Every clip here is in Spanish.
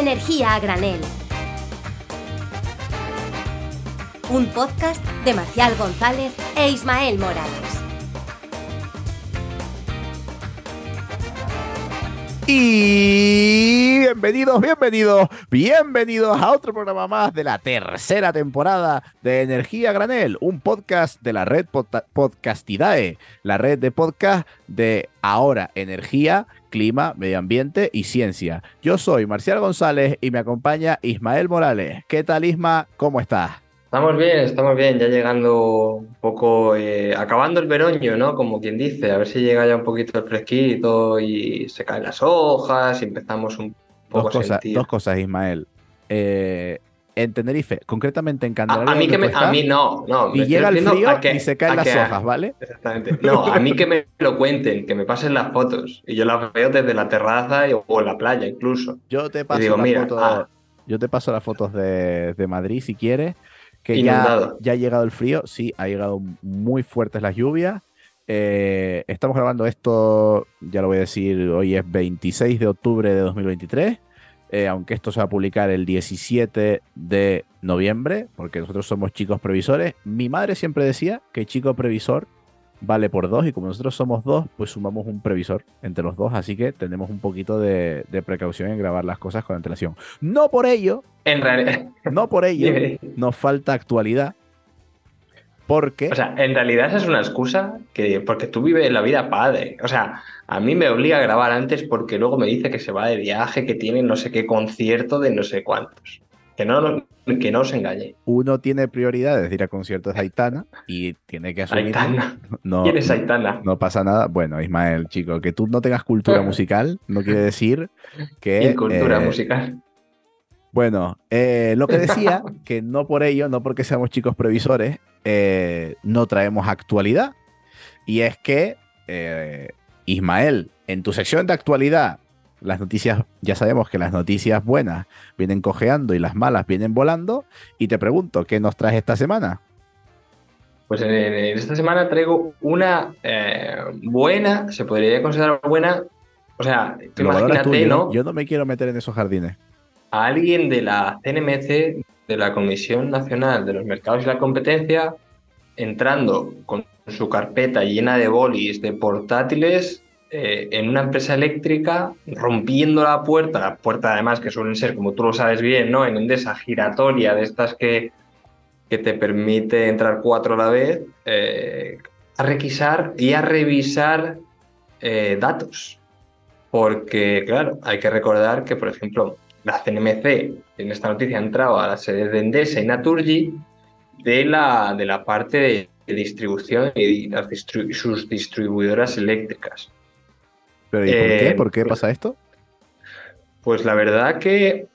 Energía a granel. Un podcast de Marcial González e Ismael Morales. Y bienvenidos, bienvenidos, bienvenidos a otro programa más de la tercera temporada de Energía Granel, un podcast de la red Podcastidae, la red de podcast de ahora Energía, Clima, Medio Ambiente y Ciencia. Yo soy Marcial González y me acompaña Ismael Morales. ¿Qué tal Isma? ¿Cómo estás? Estamos bien, estamos bien, ya llegando un poco, eh, acabando el veroño, ¿no? Como quien dice, a ver si llega ya un poquito el fresquito y se caen las hojas y empezamos un poco dos cosas, a sentir. Dos cosas, Ismael. Eh, en Tenerife, concretamente en Candelaria. A, a mí, que me, a mí no, no. Y llega el frío que, y se caen las que, hojas, ¿vale? Exactamente. No, a mí que me lo cuenten, que me pasen las fotos. Y yo las veo desde la terraza o en la playa incluso. Yo te paso, digo, mira, ah. yo te paso las fotos de, de Madrid si quieres que ya, ya, ha llegado el frío, sí, ha llegado muy fuertes las lluvias. Eh, estamos grabando esto, ya lo voy a decir, hoy es 26 de octubre de 2023, eh, aunque esto se va a publicar el 17 de noviembre, porque nosotros somos chicos previsores. Mi madre siempre decía que chico previsor vale por dos y como nosotros somos dos, pues sumamos un previsor entre los dos, así que tenemos un poquito de, de precaución en grabar las cosas con antelación. No por ello, en realidad, no por ello nos falta actualidad, porque... O sea, en realidad esa es una excusa que, porque tú vives la vida padre. O sea, a mí me obliga a grabar antes porque luego me dice que se va de viaje, que tiene no sé qué concierto de no sé cuántos. Que no, que no os engañe. Uno tiene prioridades de ir a conciertos de Aitana y tiene que asumir. Aitana. No, ¿Quién es Aitana? No, no, pasa nada. Bueno, Ismael, chico, que tú no tengas cultura musical no quiere decir que. ¿Y cultura eh, musical? Bueno, eh, lo que decía, que no por ello, no porque seamos chicos previsores, eh, no traemos actualidad. Y es que, eh, Ismael, en tu sección de actualidad, las noticias, ya sabemos que las noticias buenas vienen cojeando y las malas vienen volando. Y te pregunto, ¿qué nos traes esta semana? Pues en, en esta semana traigo una eh, buena, se podría considerar buena. O sea, imagínate, tú, yo ¿no? Yo no me quiero meter en esos jardines. A alguien de la CNMC, de la Comisión Nacional de los Mercados y la Competencia, entrando con su carpeta llena de bolis, de portátiles, eh, en una empresa eléctrica, rompiendo la puerta, la puerta además que suelen ser, como tú lo sabes bien, ¿no? En Endesa giratoria, de estas que, que te permite entrar cuatro a la vez, eh, a requisar y a revisar eh, datos. Porque, claro, hay que recordar que, por ejemplo, la CNMC en esta noticia ha entrado a la sede de Endesa y Naturgy de la, de la parte de, de distribución y las sus distribuidoras eléctricas. ¿Pero y por Eh, qué? ¿Por qué pues- pasa esto? Pues la verdad que,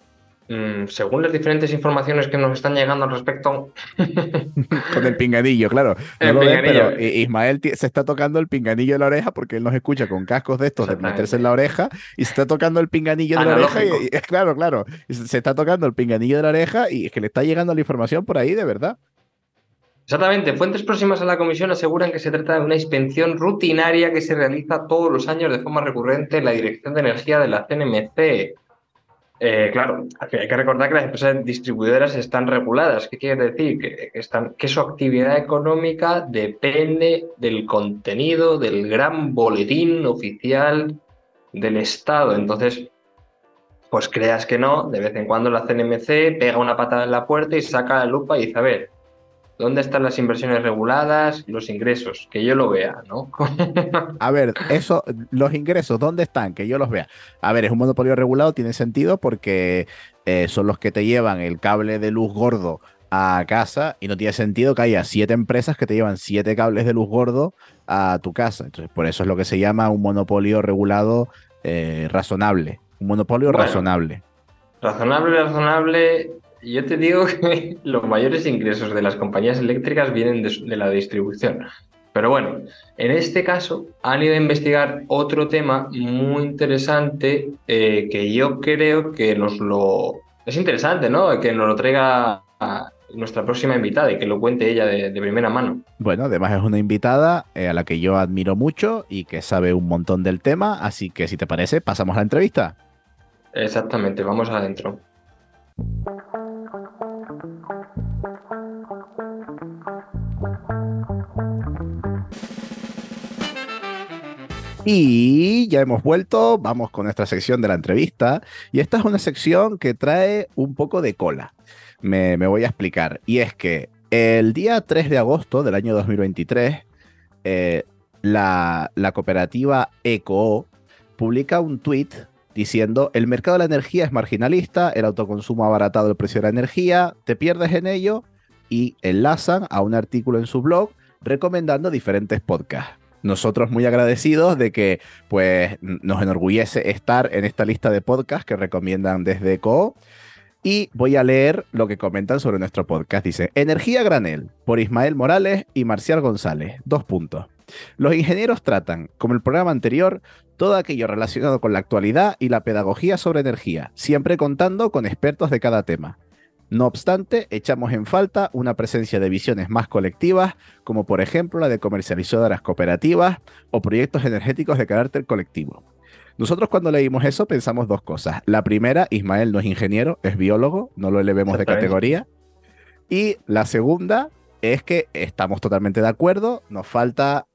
según las diferentes informaciones que nos están llegando al respecto, Con el pinganillo, claro. No El lo ven, pinganillo. pero Ismael se está tocando el pinganillo de la oreja porque él nos escucha con cascos de estos de meterse en la oreja y se está tocando el pinganillo de la oreja. Y, claro, claro. se está tocando el pinganillo de la oreja y es que le está llegando la información por ahí, de verdad. Exactamente, fuentes próximas a la comisión aseguran que se trata de una inspección rutinaria que se realiza todos los años de forma recurrente en la Dirección de Energía de la CNMC. Eh, claro, hay que recordar que las empresas distribuidoras están reguladas. ¿Qué quiere decir? Que, que están, que su actividad económica depende del contenido del gran boletín oficial del Estado. Entonces, pues creas que no, de vez en cuando la CNMC pega una patada en la puerta y saca la lupa y dice, a ver, ¿Dónde están las inversiones reguladas, los ingresos? Que yo lo vea, ¿no? A ver, eso, los ingresos, ¿dónde están? Que yo los vea. A ver, es un monopolio regulado, tiene sentido porque eh, son los que te llevan el cable de luz gordo a casa y no tiene sentido que haya siete empresas que te llevan siete cables de luz gordo a tu casa. Entonces, por eso es lo que se llama un monopolio regulado eh, razonable. Un monopolio Bueno. razonable. razonable, razonable. Yo te digo que los mayores ingresos de las compañías eléctricas vienen de, la distribución. Pero bueno, en este caso han ido a investigar otro tema muy interesante eh, que yo creo que nos lo... Es interesante, ¿no? Que nos lo traiga a nuestra próxima invitada y que lo cuente ella de, de primera mano. Bueno, además es una invitada eh, a la que yo admiro mucho y que sabe un montón del tema, así que si te parece, pasamos a la entrevista. Exactamente, vamos adentro. Y ya hemos vuelto, vamos con nuestra sección de la entrevista. Y esta es una sección que trae un poco de cola. Me, voy a explicar. Y es que el día 3 de agosto del año 2023, eh, la, la cooperativa ECO publica un tweet diciendo, el mercado de la energía es marginalista, el autoconsumo ha abaratado el precio de la energía, te pierdes en ello y enlazan a un artículo en su blog recomendando diferentes podcasts nosotros muy agradecidos de que pues nos enorgullece estar en esta lista de podcasts que recomiendan desde Co. Y voy a leer lo que comentan sobre nuestro podcast. Dice, Energía Granel, por Ismael Morales y Marcial González. Dos puntos. Los ingenieros tratan, como el programa anterior, todo aquello relacionado con la actualidad y la pedagogía sobre energía, siempre contando con expertos de cada tema. No obstante, echamos en falta una presencia de visiones más colectivas, como por ejemplo la de comercializadoras cooperativas o proyectos energéticos de carácter colectivo. Nosotros cuando leímos eso pensamos dos cosas. La primera, Ismael no es ingeniero, es biólogo, no lo elevemos de categoría. Y la segunda es que estamos totalmente de acuerdo, nos falta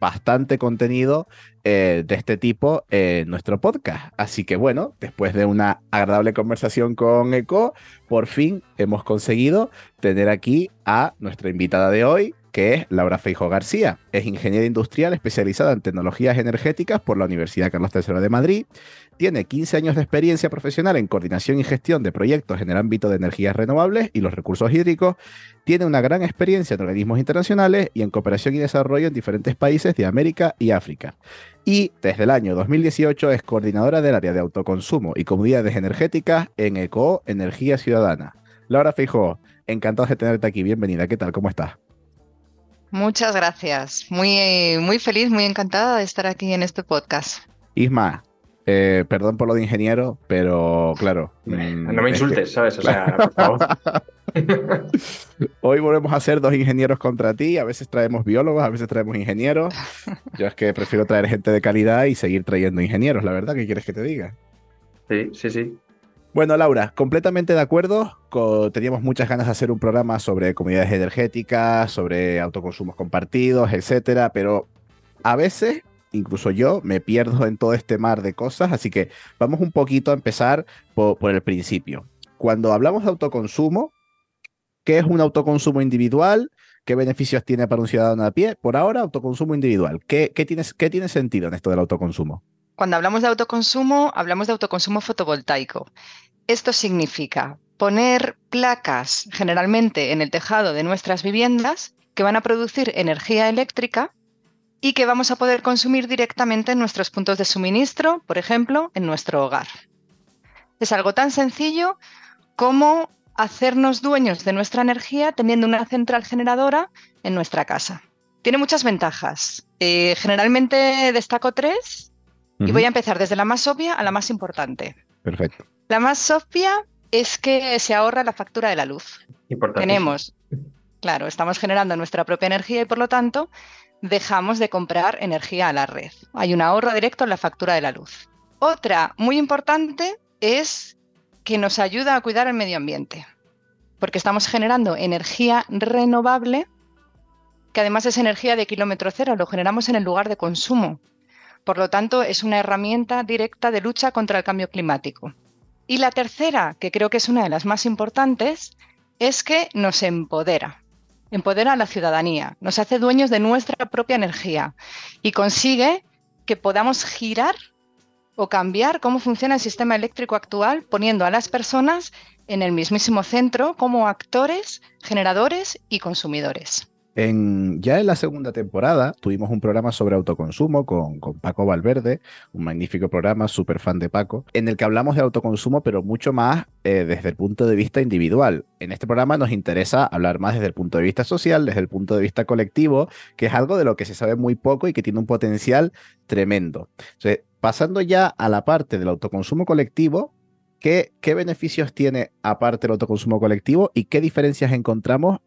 bastante contenido eh, de este tipo en nuestro podcast. Así que bueno, después de una agradable conversación con Eco, por fin hemos conseguido tener aquí a nuestra invitada de hoy, que es Laura Feijo García. Es ingeniera industrial especializada en tecnologías energéticas por la Universidad Carlos III de Madrid. Tiene 15 años de experiencia profesional en coordinación y gestión de proyectos en el ámbito de energías renovables y los recursos hídricos. Tiene una gran experiencia en organismos internacionales y en cooperación y desarrollo en diferentes países de América y África. Y desde el año 2018 es coordinadora del área de autoconsumo y comunidades energéticas en ECO Energía Ciudadana. Laura Feijo, encantado de tenerte aquí. Bienvenida. ¿Qué tal? ¿Cómo estás? Muchas gracias. Muy, muy feliz, muy encantada de estar aquí en este podcast. Isma, eh, perdón por lo de ingeniero, pero claro. Mm, no me insultes, ¿sabes? O sea, por favor. Hoy volvemos a ser dos ingenieros contra ti. A veces traemos biólogos, a veces traemos ingenieros. Yo es que prefiero traer gente de calidad y seguir trayendo ingenieros, la verdad. ¿Qué quieres que te diga? Sí, sí, sí. Bueno, Laura, completamente de acuerdo. Teníamos muchas ganas de hacer un programa sobre comunidades energéticas, sobre autoconsumos compartidos, etcétera, pero a veces, incluso yo, me pierdo en todo este mar de cosas, así que vamos un poquito a empezar por, el principio. Cuando hablamos de autoconsumo, ¿qué es un autoconsumo individual? ¿Qué beneficios tiene para un ciudadano a pie? Por ahora, autoconsumo individual. ¿Qué, tiene, ¿Qué tiene sentido en esto del autoconsumo? Cuando hablamos de autoconsumo, hablamos de autoconsumo fotovoltaico. Esto significa poner placas generalmente en el tejado de nuestras viviendas que van a producir energía eléctrica y que vamos a poder consumir directamente en nuestros puntos de suministro, por ejemplo, en nuestro hogar. Es algo tan sencillo como hacernos dueños de nuestra energía teniendo una central generadora en nuestra casa. Tiene muchas ventajas. Eh, generalmente destaco tres y voy a empezar desde la más obvia a la más importante. Perfecto. La más obvia es que se ahorra la factura de la luz. Tenemos, claro, estamos generando nuestra propia energía y por lo tanto dejamos de comprar energía a la red. Hay un ahorro directo en la factura de la luz. Otra muy importante es que nos ayuda a cuidar el medio ambiente, porque estamos generando energía renovable, que además es energía de kilómetro cero, lo generamos en el lugar de consumo. Por lo tanto, es una herramienta directa de lucha contra el cambio climático. Y la tercera, que creo que es una de las más importantes, es que nos empodera. Empodera a la ciudadanía, nos hace dueños de nuestra propia energía y consigue que podamos girar o cambiar cómo funciona el sistema eléctrico actual, poniendo a las personas en el mismísimo centro como actores, generadores y consumidores ya en la segunda temporada tuvimos un programa sobre autoconsumo con, Paco Valverde, un magnífico programa, súper fan de Paco, en el que hablamos de autoconsumo, pero mucho más eh, desde el punto de vista individual. En este programa nos interesa hablar más desde el punto de vista social, desde el punto de vista colectivo, que es algo de lo que se sabe muy poco y que tiene un potencial tremendo. pasando ya a la parte del autoconsumo colectivo, ¿Qué, ¿Qué, beneficios tiene aparte el autoconsumo colectivo y qué diferencias encontramos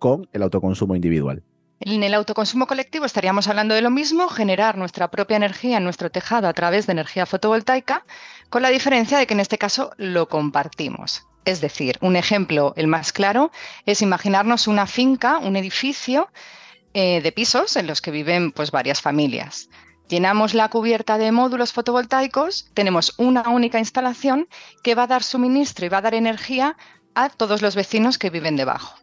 con el autoconsumo individual? En el autoconsumo colectivo estaríamos hablando de lo mismo, generar nuestra propia energía en nuestro tejado a través de energía fotovoltaica, con la diferencia de que en este caso lo compartimos. Es decir, un ejemplo, el más claro, es imaginarnos una finca, un edificio eh, de pisos en los que viven pues, varias familias. Llenamos la cubierta de módulos fotovoltaicos, tenemos una única instalación que va a dar suministro y va a dar energía a todos los vecinos que viven debajo.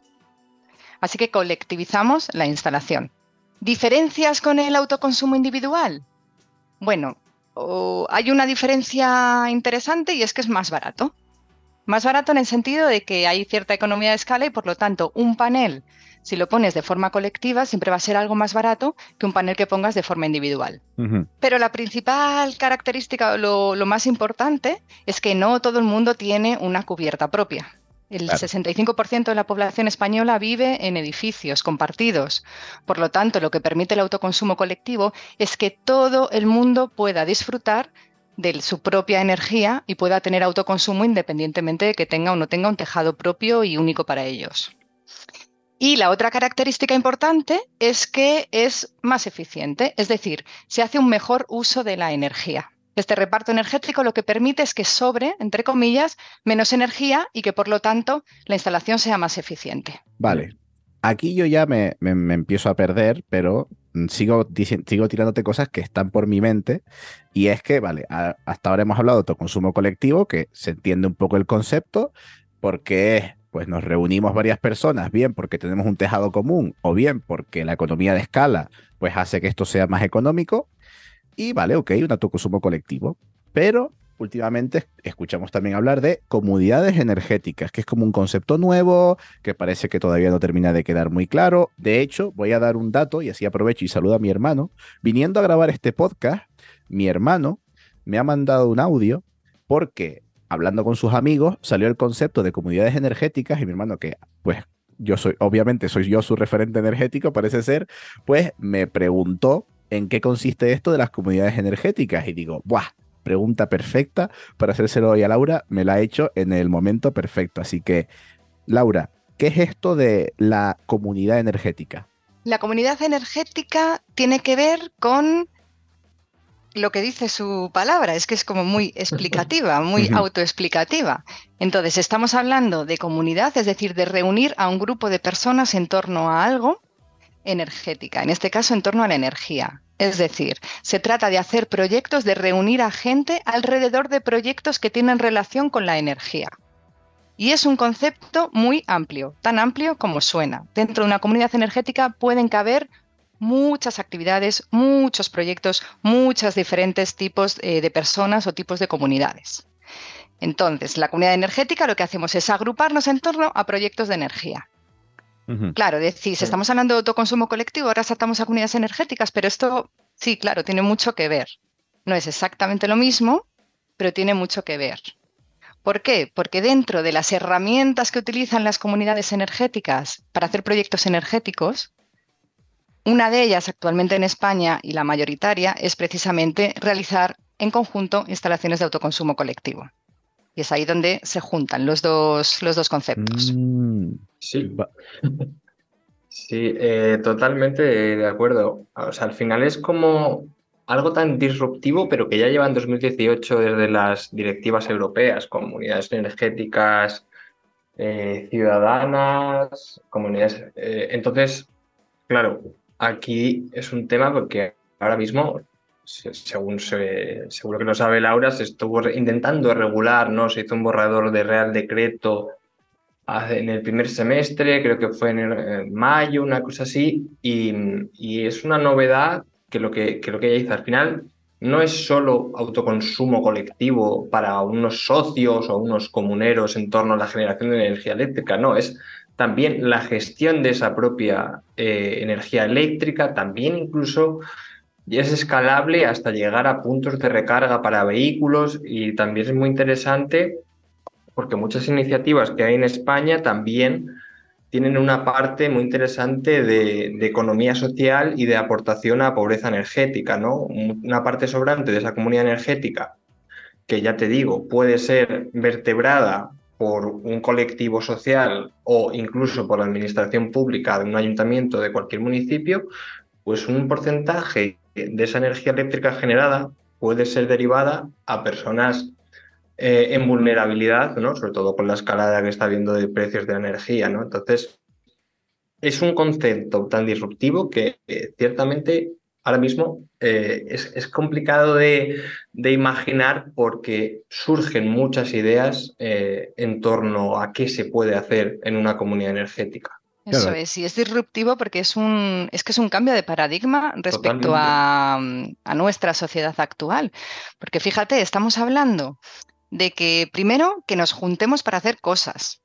Así que colectivizamos la instalación. ¿Diferencias con el autoconsumo individual? Bueno, hay una diferencia interesante y es que es más barato. Más barato en el sentido de que hay cierta economía de escala y por lo tanto un panel, si lo pones de forma colectiva, siempre va a ser algo más barato que un panel que pongas de forma individual. Pero la principal característica, lo más importante, es que no todo el mundo tiene una cubierta propia. El 65% de la población española vive en edificios compartidos. Por lo tanto, lo que permite el autoconsumo colectivo es que todo el mundo pueda disfrutar de su propia energía y pueda tener autoconsumo independientemente de que tenga o no tenga un tejado propio y único para ellos. Y la otra característica importante es que es más eficiente, es decir, se hace un mejor uso de la energía. Este reparto energético lo que permite es que sobre, entre comillas, menos energía y que por lo tanto la instalación sea más eficiente. Vale. Aquí yo ya me, empiezo a perder, pero sigo, sigo tirándote cosas que están por mi mente. Y es que, vale, hasta ahora hemos hablado de autoconsumo colectivo, que se entiende un poco el concepto, porque pues nos reunimos varias personas, bien porque tenemos un tejado común, o bien porque la economía de escala pues hace que esto sea más económico. Y vale, ok, un autoconsumo colectivo. Pero últimamente escuchamos también hablar de comunidades energéticas, que es como un concepto nuevo, que parece que todavía no termina de quedar muy claro. De hecho, voy a dar un dato y así aprovecho y saludo a mi hermano. Viniendo a grabar este podcast, mi hermano me ha mandado un audio porque hablando con sus amigos salió el concepto de comunidades energéticas y mi hermano que pues yo soy obviamente soy yo su referente energético parece ser, pues me preguntó en qué consiste esto de las comunidades energéticas y digo, ¡buah! Pregunta perfecta para hacérselo hoy a Laura, me la ha hecho en el momento perfecto. Así que, Laura, ¿qué es esto de la comunidad energética? La comunidad energética tiene que ver con lo que dice su palabra, es que es como muy explicativa, muy autoexplicativa. Entonces, estamos hablando de comunidad, es decir, de reunir a un grupo de personas en torno a algo energética, en este caso en torno a la energía. Es decir, se trata de hacer proyectos, de reunir a gente alrededor de proyectos que tienen relación con la energía. Y es un concepto muy amplio, tan amplio como suena. Dentro de una comunidad energética pueden caber muchas actividades, muchos proyectos, muchos diferentes tipos eh, de personas o tipos de comunidades. Entonces, la comunidad energética lo que hacemos es agruparnos en torno a proyectos de energía. Claro, decís, estamos hablando de autoconsumo colectivo, ahora saltamos a comunidades energéticas, pero esto sí, claro, tiene mucho que ver. No es exactamente lo mismo, pero tiene mucho que ver. ¿Por qué? Porque dentro de las herramientas que utilizan las comunidades energéticas para hacer proyectos energéticos, una de ellas actualmente en España y la mayoritaria es precisamente realizar en conjunto instalaciones de autoconsumo colectivo. Y es ahí donde se juntan los dos, los dos conceptos. Mm. Sí. Sí, eh, totalmente de acuerdo. O sea, al final es como algo tan disruptivo, pero que ya lleva en 2018 desde las directivas europeas, comunidades energéticas eh, ciudadanas, comunidades. Eh, entonces, claro, aquí es un tema porque ahora mismo según seguro que lo sabe Laura, se estuvo intentando regular, ¿no? Se hizo un borrador de Real Decreto en el primer semestre, creo que fue en, mayo, una cosa así, y, es una novedad que lo que, que lo que ella hizo al final no es solo autoconsumo colectivo para unos socios o unos comuneros en torno a la generación de energía eléctrica, no, es también la gestión de esa propia eh, energía eléctrica, también incluso y es escalable hasta llegar a puntos de recarga para vehículos y también es muy interesante porque muchas iniciativas que hay en España también tienen una parte muy interesante de, economía social y de aportación a pobreza energética, ¿no? Una parte sobrante de esa comunidad energética que ya te digo, puede ser vertebrada por un colectivo social o incluso por la administración pública de un ayuntamiento de cualquier municipio, pues un porcentaje de esa energía eléctrica generada puede ser derivada a personas eh, en vulnerabilidad, ¿no? sobre todo con la escalada que está habiendo de precios de energía. ¿no? Entonces, es un concepto tan disruptivo que eh, ciertamente ahora mismo eh, es, complicado de, imaginar porque surgen muchas ideas en torno a qué se puede hacer en una comunidad energética. Eso es, y es disruptivo porque es un, es que es un cambio de paradigma respecto a, a, nuestra sociedad actual. Porque fíjate, estamos hablando de que primero que nos juntemos para hacer cosas.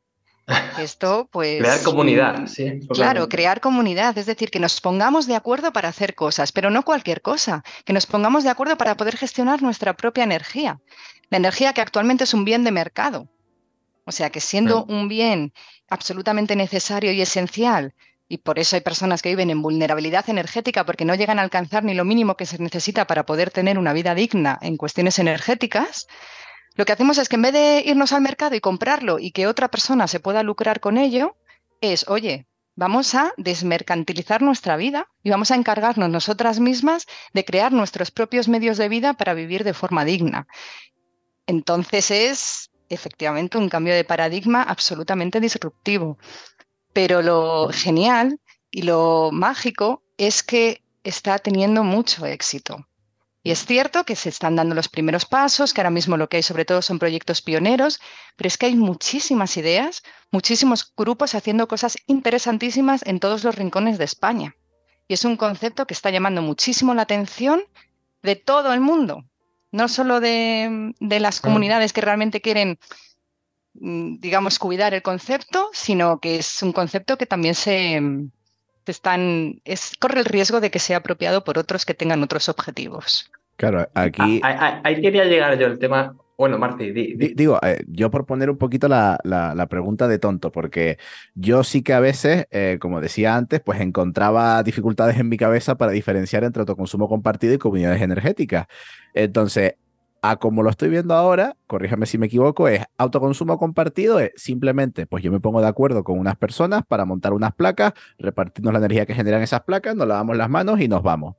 Esto, pues. Crear comunidad, sí. Claro, crear comunidad, es decir, que nos pongamos de acuerdo para hacer cosas, pero no cualquier cosa, que nos pongamos de acuerdo para poder gestionar nuestra propia energía. La energía que actualmente es un bien de mercado. O sea, que siendo un bien absolutamente necesario y esencial, y por eso hay personas que viven en vulnerabilidad energética porque no llegan a alcanzar ni lo mínimo que se necesita para poder tener una vida digna en cuestiones energéticas, lo que hacemos es que en vez de irnos al mercado y comprarlo y que otra persona se pueda lucrar con ello, es, oye, vamos a desmercantilizar nuestra vida y vamos a encargarnos nosotras mismas de crear nuestros propios medios de vida para vivir de forma digna. Entonces es efectivamente un cambio de paradigma absolutamente disruptivo. Pero lo genial y lo mágico es que está teniendo mucho éxito. Y es cierto que se están dando los primeros pasos, que ahora mismo lo que hay sobre todo son proyectos pioneros, pero es que hay muchísimas ideas, muchísimos grupos haciendo cosas interesantísimas en todos los rincones de España. Y es un concepto que está llamando muchísimo la atención de todo el mundo, no solo de, las comunidades que realmente quieren, mm, digamos, cuidar el concepto, sino que es un concepto que también se, están, es, corre el riesgo de que sea apropiado por otros que tengan otros objetivos. Claro, aquí... Ahí quería llegar yo el tema. Bueno, Marti, digo, eh, yo por poner un poquito la, la, pregunta de tonto, porque yo sí que a veces, eh, como decía antes, pues encontraba dificultades en mi cabeza para diferenciar entre autoconsumo compartido y comunidades energéticas. Entonces, a como lo estoy viendo ahora, corríjame si me equivoco, es autoconsumo compartido, es simplemente, pues yo me pongo de acuerdo con unas personas para montar unas placas, repartirnos la energía que generan esas placas, nos lavamos las manos y nos vamos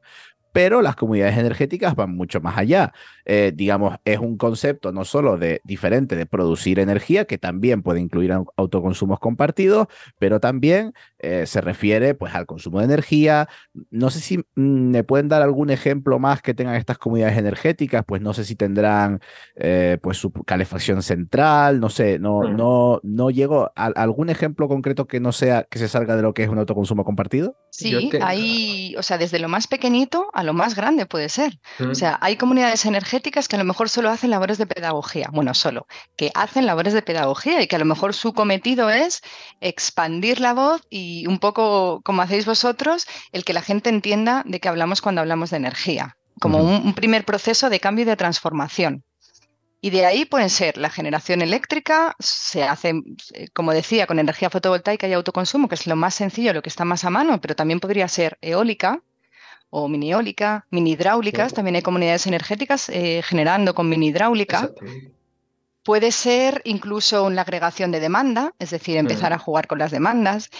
pero las comunidades energéticas van mucho más allá. Eh, digamos, es un concepto no solo de diferente de producir energía, que también puede incluir autoconsumos compartidos, pero también eh, se refiere pues al consumo de energía. No sé si mm, me pueden dar algún ejemplo más que tengan estas comunidades energéticas, pues no sé si tendrán eh, pues su calefacción central, no sé, no, mm. no, no llego a algún ejemplo concreto que no sea que se salga de lo que es un autoconsumo compartido. Sí, hay, o sea, desde lo más pequeñito a lo más grande puede ser. O sea, hay comunidades energéticas que a lo mejor solo hacen labores de pedagogía, bueno, solo, que hacen labores de pedagogía y que a lo mejor su cometido es expandir la voz y un poco como hacéis vosotros, el que la gente entienda de qué hablamos cuando hablamos de energía, como un, primer proceso de cambio y de transformación. Y de ahí pueden ser la generación eléctrica, se hace, como decía, con energía fotovoltaica y autoconsumo, que es lo más sencillo, lo que está más a mano, pero también podría ser eólica, o mini eólica, mini hidráulicas, también hay comunidades energéticas eh, generando con mini hidráulica. Puede ser incluso una agregación de demanda, es decir, empezar a jugar con las demandas.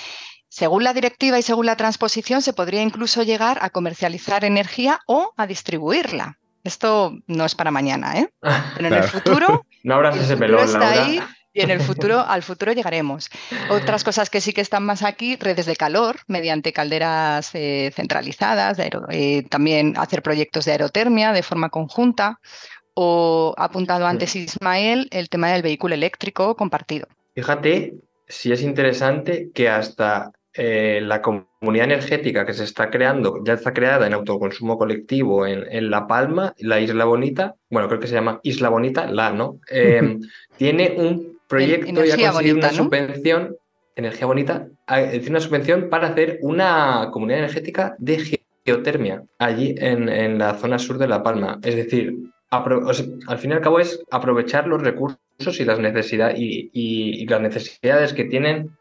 Según la directiva y según la transposición, se podría incluso llegar a comercializar energía o a distribuirla. Esto no es para mañana, ¿eh? Pero en el futuro. no habrá ese melón, está ahí y en el futuro, al futuro llegaremos. Otras cosas que sí que están más aquí, redes de calor mediante calderas eh, centralizadas, eh, también hacer proyectos de aerotermia de forma conjunta o apuntado antes Ismael el tema del vehículo eléctrico compartido. Fíjate si es interesante que hasta eh, la comunidad energética que se está creando, ya está creada en autoconsumo colectivo en, en, La Palma, la Isla Bonita, bueno, creo que se llama Isla Bonita, la, ¿no? tiene un proyecto y ha conseguido una subvención, energía bonita, una subvención para hacer una comunidad energética de geotermia allí en, la zona sur de La Palma. Es decir, al fin y al cabo es aprovechar los recursos y las, necesidades y, las necesidades que tienen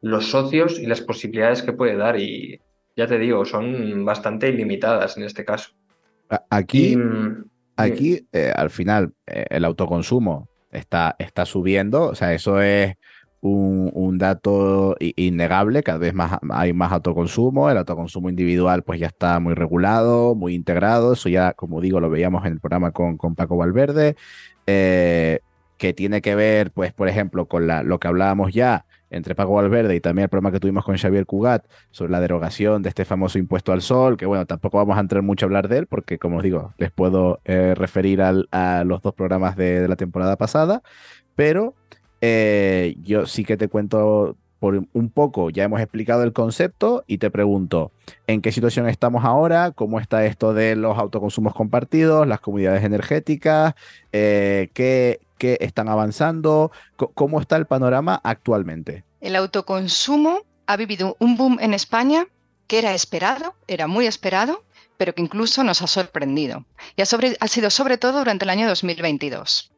los socios y las posibilidades que puede dar. Y ya te digo, son bastante ilimitadas en este caso. Aquí, mm, aquí eh, al final, eh, el autoconsumo está, está subiendo, o sea, eso es un, dato innegable, cada vez más hay más autoconsumo, el autoconsumo individual pues ya está muy regulado, muy integrado, eso ya, como digo, lo veíamos en el programa con, con Paco Valverde, eh, que tiene que ver, pues, por ejemplo, con la, lo que hablábamos ya entre Paco Valverde y también el problema que tuvimos con Xavier Cugat sobre la derogación de este famoso impuesto al sol, que bueno, tampoco vamos a entrar mucho a hablar de él, porque como os digo, les puedo eh, referir a los dos programas de, la temporada pasada, pero eh, yo sí que te cuento por un poco, ya hemos explicado el concepto y te pregunto, ¿en qué situación estamos ahora? ¿Cómo está esto de los autoconsumos compartidos, las comunidades energéticas? Eh, ¿qué, están avanzando? ¿Cómo está el panorama actualmente? El autoconsumo ha vivido un boom en España que era esperado, era muy esperado, pero que incluso nos ha sorprendido. Y ha, ha sido sobre todo durante el año 2022.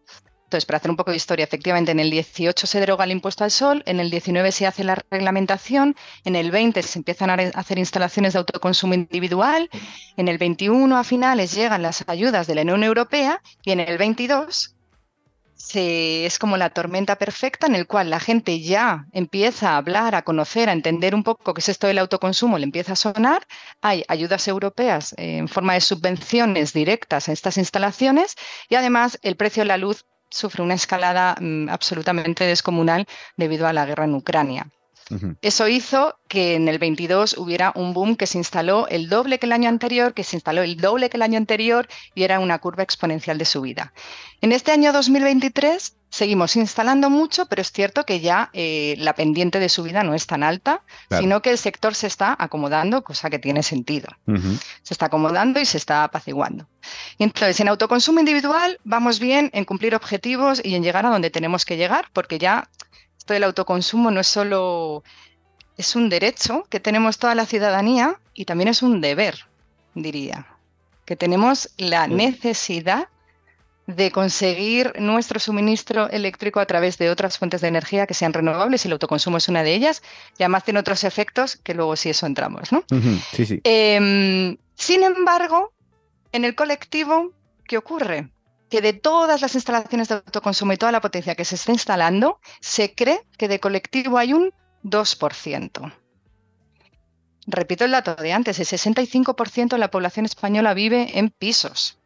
Entonces, para hacer un poco de historia, efectivamente en el 18 se deroga el impuesto al sol, en el 19 se hace la reglamentación, en el 20 se empiezan a hacer instalaciones de autoconsumo individual, en el 21 a finales llegan las ayudas de la Unión Europea y en el 22 es como la tormenta perfecta en el cual la gente ya empieza a hablar, a conocer, a entender un poco qué es esto del autoconsumo, le empieza a sonar. Hay ayudas europeas en forma de subvenciones directas a estas instalaciones y además el precio de la luz sufre una escalada mm, absolutamente descomunal debido a la guerra en Ucrania. Eso hizo que en el 22 hubiera un boom que se instaló el doble que el año anterior, que se instaló el doble que el año anterior y era una curva exponencial de subida. En este año 2023 seguimos instalando mucho, pero es cierto que ya eh, la pendiente de subida no es tan alta, sino que el sector se está acomodando, cosa que tiene sentido. Se está acomodando y se está apaciguando. Entonces, en autoconsumo individual vamos bien en cumplir objetivos y en llegar a donde tenemos que llegar, porque ya esto del autoconsumo no es solo, es un derecho que tenemos toda la ciudadanía y también es un deber, diría, que tenemos la necesidad de conseguir nuestro suministro eléctrico a través de otras fuentes de energía que sean renovables y el autoconsumo es una de ellas y además tiene otros efectos que luego si eso entramos, ¿no? Sí, sí. Em, sin embargo, en el colectivo, ¿qué ocurre? Que de todas las instalaciones de autoconsumo y toda la potencia que se está instalando, se cree que de colectivo hay un 2%. Repito el dato de antes, el 65% de la población española vive en pisos.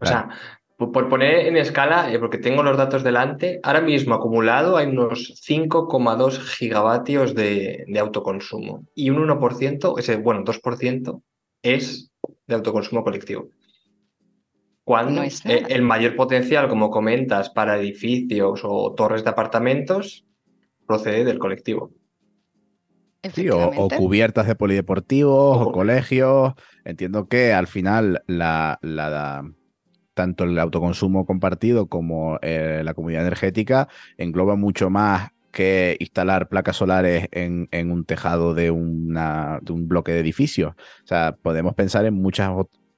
O sea, por poner en escala, eh, porque tengo los datos delante, ahora mismo acumulado hay unos 5,2 gigavatios de, de, autoconsumo y un 1%, ese, bueno, 2% es de autoconsumo colectivo. Cuando el mayor potencial, como comentas, para edificios o torres de apartamentos procede del colectivo. Sí, o, cubiertas de polideportivos o, colegios. Entiendo que al final la, tanto el autoconsumo compartido como eh, la comunidad energética engloba mucho más que instalar placas solares en, un tejado de, una, de, un bloque de edificios. O sea, podemos pensar en muchas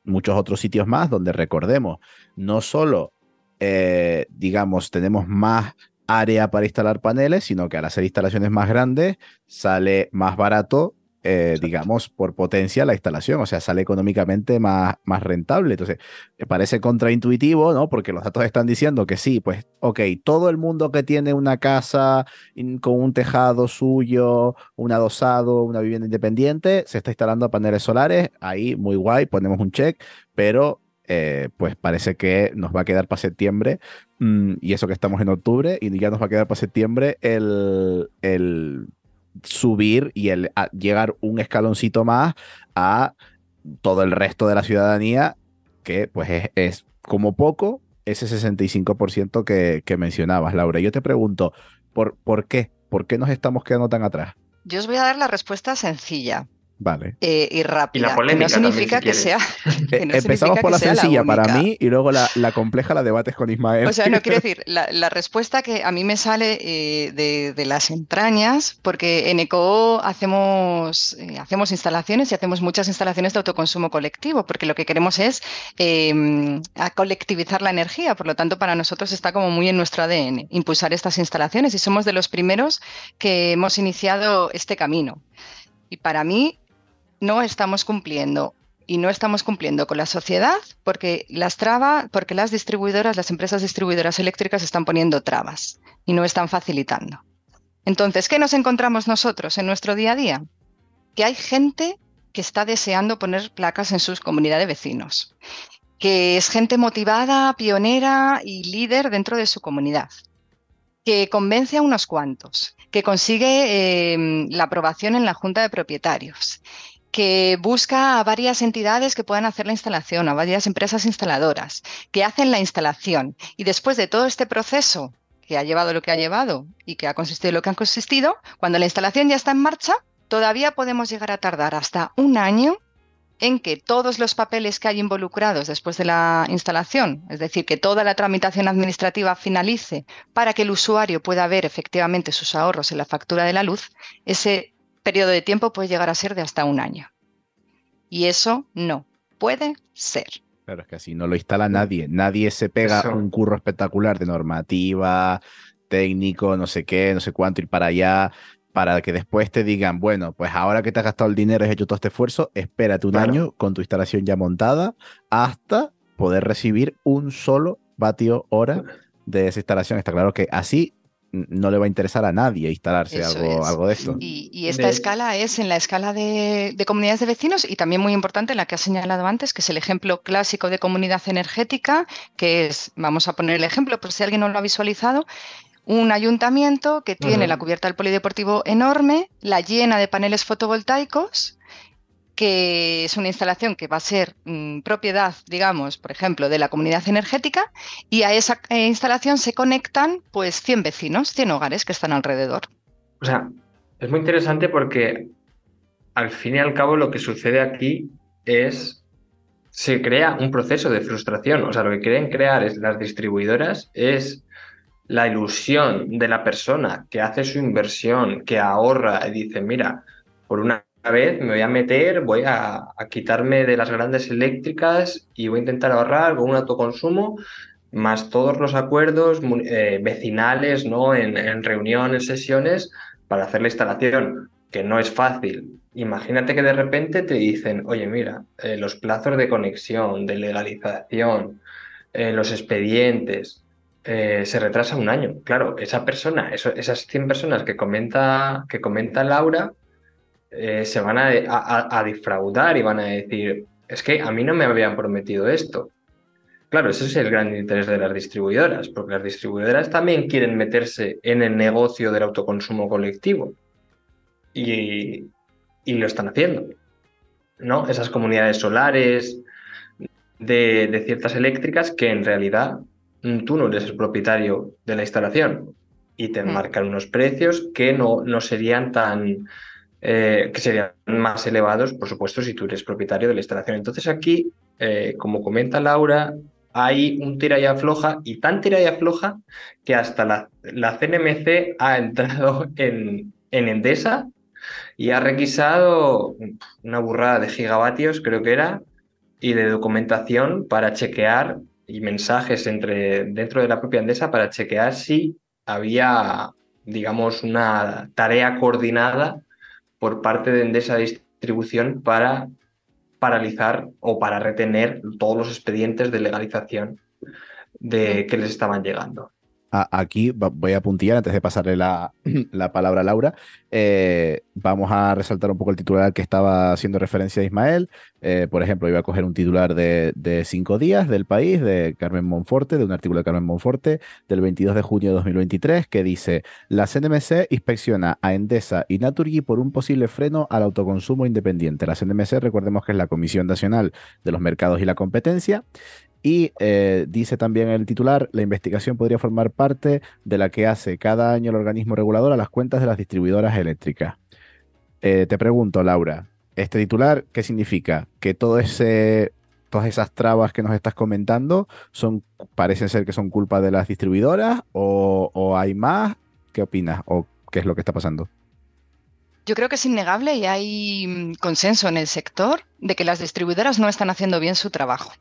muchos otros sitios más donde recordemos, no solo, eh, digamos, tenemos más área para instalar paneles, sino que al hacer instalaciones más grandes sale más barato eh, digamos, por potencia la instalación, o sea, sale económicamente más, más rentable. Entonces, me parece contraintuitivo, ¿no? Porque los datos están diciendo que sí, pues, ok, todo el mundo que tiene una casa con un tejado suyo, un adosado, una vivienda independiente, se está instalando paneles solares, ahí muy guay, ponemos un check, pero eh, pues parece que nos va a quedar para septiembre, mm, y eso que estamos en octubre, y ya nos va a quedar para septiembre el, el subir y el, llegar un escaloncito más a todo el resto de la ciudadanía, que pues es, como poco ese 65% que, que mencionabas, Laura. Yo te pregunto, ¿por, ¿por qué? ¿Por qué nos estamos quedando tan atrás? Yo os voy a dar la respuesta sencilla. Vale. Eh, y rápida. Y la polémica no significa que sea. Empezamos por la sencilla para mí y luego la, compleja la debates con Ismael. O sea, no quiero decir, la, respuesta que a mí me sale eh, de, las entrañas, porque en ECO hacemos, eh, hacemos instalaciones y hacemos muchas instalaciones de autoconsumo colectivo, porque lo que queremos es em, colectivizar la energía. Por lo tanto, para nosotros está como muy en nuestro ADN impulsar estas instalaciones y somos de los primeros que hemos iniciado este camino. Y para mí, no estamos cumpliendo y no estamos cumpliendo con la sociedad porque las trabas, porque las distribuidoras, las empresas distribuidoras eléctricas están poniendo trabas y no están facilitando. Entonces, ¿qué nos encontramos nosotros en nuestro día a día? Que hay gente que está deseando poner placas en sus comunidades de vecinos, que es gente motivada, pionera y líder dentro de su comunidad, que convence a unos cuantos, que consigue eh, la aprobación en la Junta de Propietarios, que busca a varias entidades que puedan hacer la instalación, a varias empresas instaladoras, que hacen la instalación. Y después de todo este proceso que ha llevado lo que ha llevado y que ha consistido lo que ha consistido, cuando la instalación ya está en marcha, todavía podemos llegar a tardar hasta un año en que todos los papeles que hay involucrados después de la instalación, es decir, que toda la tramitación administrativa finalice para que el usuario pueda ver efectivamente sus ahorros en la factura de la luz, ese periodo de tiempo puede llegar a ser de hasta un año. Y eso no puede ser. Pero es que así no lo instala nadie. Nadie se pega un curro espectacular de normativa, técnico, no sé qué, no sé cuánto, ir para allá, para que después te digan, bueno, pues ahora que te has gastado el dinero, has hecho todo este esfuerzo, espérate un año con tu instalación ya montada hasta poder recibir un solo vatio hora de esa instalación. Está claro que así no le va a interesar a nadie instalarse algo, algo, de esto. Y, esta escala es en la escala de, comunidades de vecinos y también muy importante la que has señalado antes, que es el ejemplo clásico de comunidad energética, que es, vamos a poner el ejemplo por si alguien no lo ha visualizado, un ayuntamiento que tiene la cubierta del polideportivo enorme, la llena de paneles fotovoltaicos que es una instalación que va a ser mm, propiedad, digamos, por ejemplo, de la comunidad energética y a esa eh, instalación se conectan pues 100 vecinos, 100 hogares que están alrededor. O sea, es muy interesante porque al fin y al cabo lo que sucede aquí es se crea un proceso de frustración, o sea, lo que quieren crear es las distribuidoras es la ilusión de la persona que hace su inversión, que ahorra y dice, mira, por una vez me voy a meter, voy a, quitarme de las grandes eléctricas y voy a intentar ahorrar con un autoconsumo, más todos los acuerdos eh, vecinales, ¿no? En, reuniones, sesiones, para hacer la instalación, que no es fácil. Imagínate que de repente te dicen, oye, mira, eh, los plazos de conexión, de legalización, eh, los expedientes, se retrasa un año. Claro, esa persona, esas 100 personas que comenta, que comenta Laura, eh, se van a, defraudar y van a decir, es que a mí no me habían prometido esto. Claro, ese es el gran interés de las distribuidoras, porque las distribuidoras también quieren meterse en el negocio del autoconsumo colectivo. Y, lo están haciendo. ¿no? Esas comunidades solares de, ciertas eléctricas que en realidad mm, tú no eres el propietario de la instalación y te mm. marcan unos precios que no, no serían tan, eh, que serían más elevados, por supuesto, si tú eres propietario de la instalación. Entonces aquí, eh, como comenta Laura, hay un tira y afloja y tan tira y afloja que hasta la, la CNMC ha entrado en, en Endesa y ha requisado una burrada de gigavatios, creo que era, y de documentación para chequear y mensajes entre, dentro de la propia Endesa para chequear si había, digamos, una tarea coordinada por parte de Endesa Distribución para paralizar o para retener todos los expedientes de legalización de que les estaban llegando aquí voy a puntillar antes de pasarle la, palabra a Laura. Eh, vamos a resaltar un poco el titular que estaba haciendo referencia a Ismael. Eh, por ejemplo, iba a coger un titular de, cinco días del país, de Carmen Monforte, de un artículo de Carmen Monforte del 22 de junio de 2023, que dice: La CNMC inspecciona a Endesa y Naturgy por un posible freno al autoconsumo independiente. La CNMC, recordemos que es la Comisión Nacional de los Mercados y la Competencia, y eh, dice también el titular, la investigación podría formar parte de la que hace cada año el organismo regulador a las cuentas de las distribuidoras eléctricas. Eh, te pregunto, Laura, este titular, ¿qué significa? ¿Que todas esas trabas que nos estás comentando son, parecen ser que son culpa de las distribuidoras o, o hay más? ¿Qué opinas? ¿O qué es lo que está pasando? Yo creo que es innegable y hay mm, consenso en el sector de que las distribuidoras no están haciendo bien su trabajo.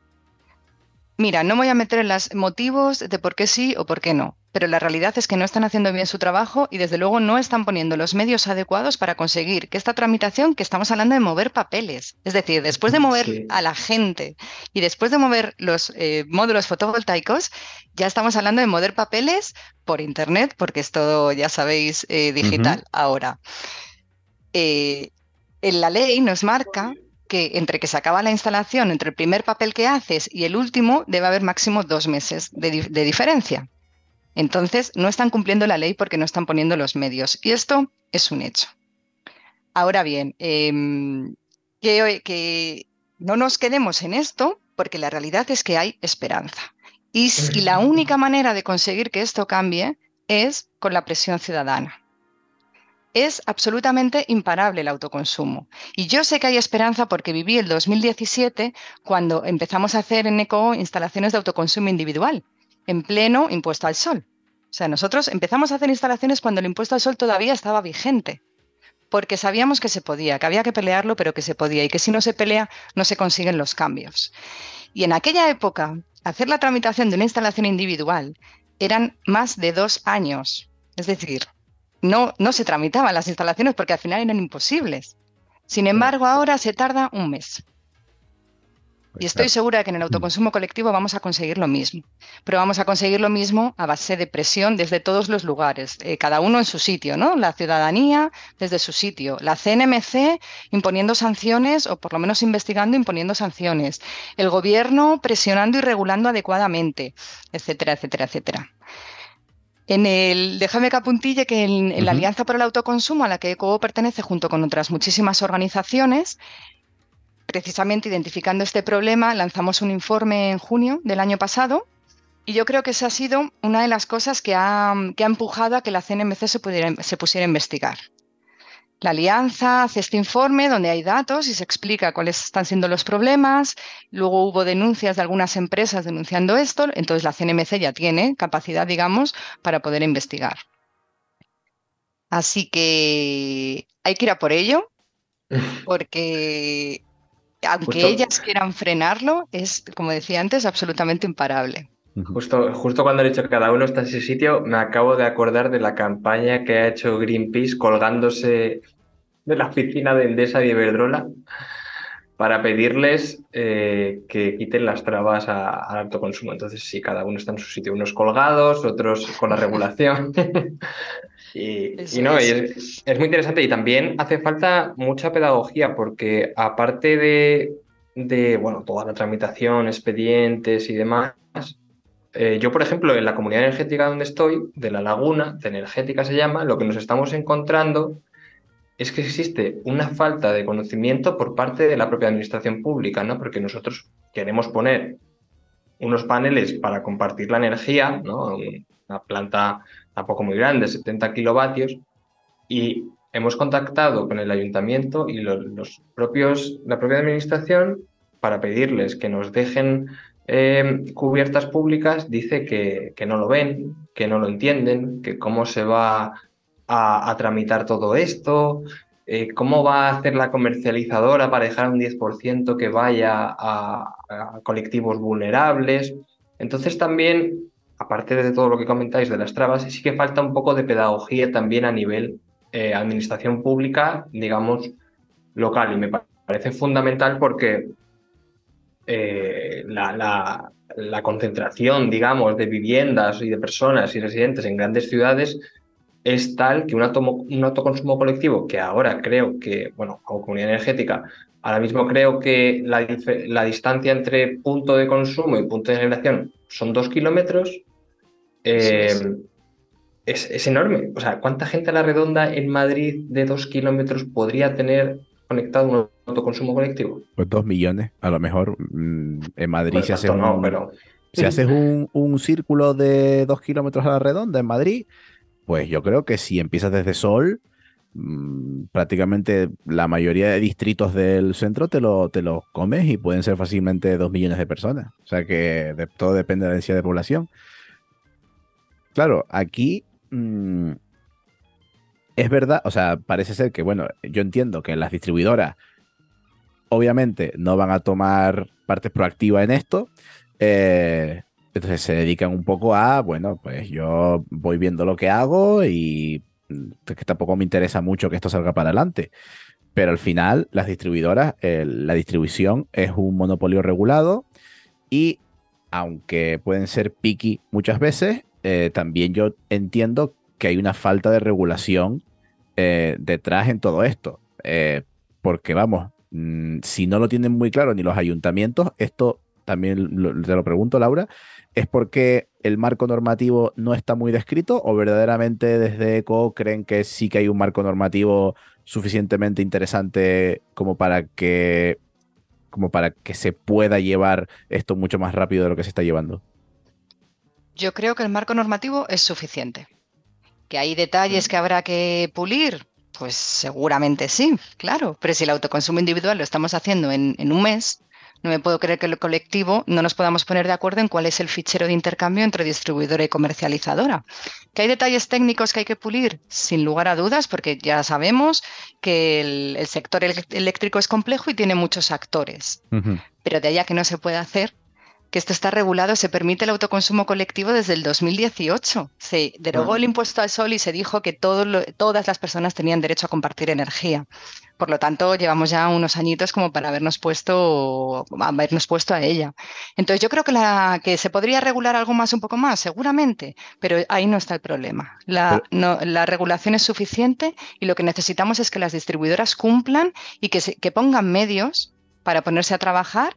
Mira, no voy a meter en los motivos de por qué sí o por qué no, pero la realidad es que no están haciendo bien su trabajo y desde luego no están poniendo los medios adecuados para conseguir que esta tramitación, que estamos hablando de mover papeles, es decir, después de mover a la gente y después de mover los eh, módulos fotovoltaicos, ya estamos hablando de mover papeles por Internet, porque es todo, ya sabéis, eh, digital. Ahora. Eh, en la ley nos marca que entre que se acaba la instalación, entre el primer papel que haces y el último, debe haber máximo dos meses de, diferencia. Entonces, no están cumpliendo la ley porque no están poniendo los medios. Y esto es un hecho. Ahora bien, em, que, no nos quedemos en esto porque la realidad es que hay esperanza. y la única manera de conseguir que esto cambie es con la presión ciudadana es absolutamente imparable el autoconsumo. Y yo sé que hay esperanza porque viví el 2017 cuando empezamos a hacer en ECO instalaciones de autoconsumo individual, en pleno impuesto al sol. O sea, nosotros empezamos a hacer instalaciones cuando el impuesto al sol todavía estaba vigente, porque sabíamos que se podía, que había que pelearlo, pero que se podía y que si no se pelea no se consiguen los cambios. Y en aquella época, hacer la tramitación de una instalación individual eran más de dos años. Es decir, no, no se tramitaban las instalaciones porque al final eran imposibles. Sin embargo, ahora se tarda un mes. Y estoy segura de que en el mm. autoconsumo colectivo vamos a conseguir lo mismo. Pero vamos a conseguir lo mismo a base de presión desde todos los lugares, eh, cada uno en su sitio, ¿no? La ciudadanía desde su sitio, la CNMC imponiendo sanciones o por lo menos investigando imponiendo sanciones, el gobierno presionando y regulando adecuadamente, etcétera, etcétera, etcétera. En el, déjame que apuntille que en, la Alianza por el Autoconsumo, a la que ECO pertenece junto con otras muchísimas organizaciones, precisamente identificando este problema, lanzamos un informe en junio del año pasado y yo creo que esa ha sido una de las cosas que ha, que ha empujado a que la CNMC se, se pusiera a investigar. La alianza hace este informe donde hay datos y se explica cuáles están siendo los problemas. Luego hubo denuncias de algunas empresas denunciando esto, entonces la CNMC ya tiene capacidad, digamos, para poder investigar. Así que hay que ir a por ello, porque aunque ellas quieran frenarlo, es, como decía antes, absolutamente imparable. Justo, justo cuando he dicho que cada uno está en ese sitio, me acabo de acordar de la campaña que ha hecho Greenpeace colgándose de la oficina de Endesa y de Iberdrola para pedirles eh, que quiten las trabas al autoconsumo. Entonces, sí, cada uno está en su sitio, unos colgados, otros con la regulación. y, no, es, es, muy interesante y también hace falta mucha pedagogía porque aparte de, de bueno, toda la tramitación, expedientes y demás, eh, yo, por ejemplo, en la comunidad energética donde estoy, de la laguna, de energética se llama, lo que nos estamos encontrando es que existe una falta de conocimiento por parte de la propia administración pública, ¿no? Porque nosotros queremos poner unos paneles para compartir la energía, ¿no? Una planta tampoco muy grande, 70 kilovatios, y hemos contactado con el ayuntamiento y los propios, la propia administración para pedirles que nos dejen Em, cubiertas públicas dice que, no lo ven, que no lo entienden, que cómo se va a, tramitar todo esto, eh, cómo va a hacer la comercializadora para dejar un 10% que vaya a, colectivos vulnerables. Entonces también, aparte de todo lo que comentáis de las trabas, sí que falta un poco de pedagogía también a nivel eh, administración pública, digamos, local. Y me parece fundamental porque eh, la, concentración, digamos, de viviendas y de personas y residentes en grandes ciudades es tal que un, un autoconsumo colectivo, que ahora creo que, bueno, como comunidad energética, ahora mismo creo que la, distancia entre punto de consumo y punto de generación son dos kilómetros, eh, es. es. enorme. O sea, ¿cuánta gente a la redonda en Madrid de dos kilómetros podría tener conectado un autoconsumo colectivo? Pues dos millones, a lo mejor. Mm, en Madrid se hace un, pero... Si haces un, círculo de dos kilómetros a la redonda en Madrid, pues yo creo que si empiezas desde Sol, mm, prácticamente la mayoría de distritos del centro te lo, te lo comes y pueden ser fácilmente dos millones de personas. O sea que todo depende de la densidad de población. Claro, aquí mm, es verdad, o sea, parece ser que, bueno, yo entiendo que las distribuidoras obviamente no van a tomar parte proactiva en esto, Eh, entonces se dedican un poco a, bueno, pues yo voy viendo lo que hago y mm, que tampoco me interesa mucho que esto salga para adelante. Pero al final, las distribuidoras, la distribución es un monopolio regulado y aunque pueden ser picky muchas veces, eh, también yo entiendo que hay una falta de regulación eh, detrás en todo esto. Eh, porque vamos, mm, si no lo tienen muy claro ni los ayuntamientos, esto también te lo pregunto, Laura, ¿es porque el marco normativo no está muy descrito o verdaderamente desde ECO creen que sí que hay un marco normativo suficientemente interesante como para que como para que se pueda llevar esto mucho más rápido de lo que se está llevando? Yo creo que el marco normativo es suficiente. ¿Que hay detalles que habrá que pulir? Pues seguramente sí, claro. Pero si el autoconsumo individual lo estamos haciendo en, en un mes, no me puedo creer que el colectivo no nos podamos poner de acuerdo en cuál es el fichero de intercambio entre distribuidora y comercializadora. ¿Que hay detalles técnicos que hay que pulir? Sin lugar a dudas, porque ya sabemos que el, sector eléctrico es complejo y tiene muchos actores. Pero de allá que no se puede hacer, que esto está regulado, se permite el autoconsumo colectivo desde el 2018. Se derogó el impuesto al sol y se dijo que todas las personas tenían derecho a compartir energía. Por lo tanto, llevamos ya unos añitos como para habernos puesto, habernos puesto a ella. Entonces, yo creo que, la, que se podría regular algo más, un poco más, seguramente, pero ahí no está el problema. La, la regulación es suficiente y lo que necesitamos es que las distribuidoras cumplan y que, que pongan medios para ponerse a trabajar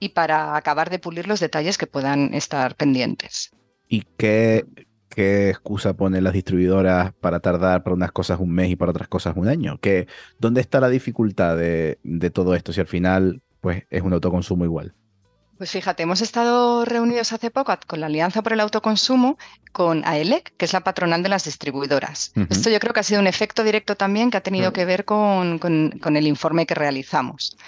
y para acabar de pulir los detalles que puedan estar pendientes. ¿Y qué, qué excusa ponen las distribuidoras para tardar para unas cosas un mes y para otras cosas un año? ¿Qué, ¿Dónde está la dificultad de, todo esto si al final pues, es un autoconsumo igual? Pues fíjate, hemos estado reunidos hace poco con la Alianza por el Autoconsumo, con AELEC, que es la patronal de las distribuidoras. Esto yo creo que ha sido un efecto directo también que ha tenido que ver con, con el informe que realizamos.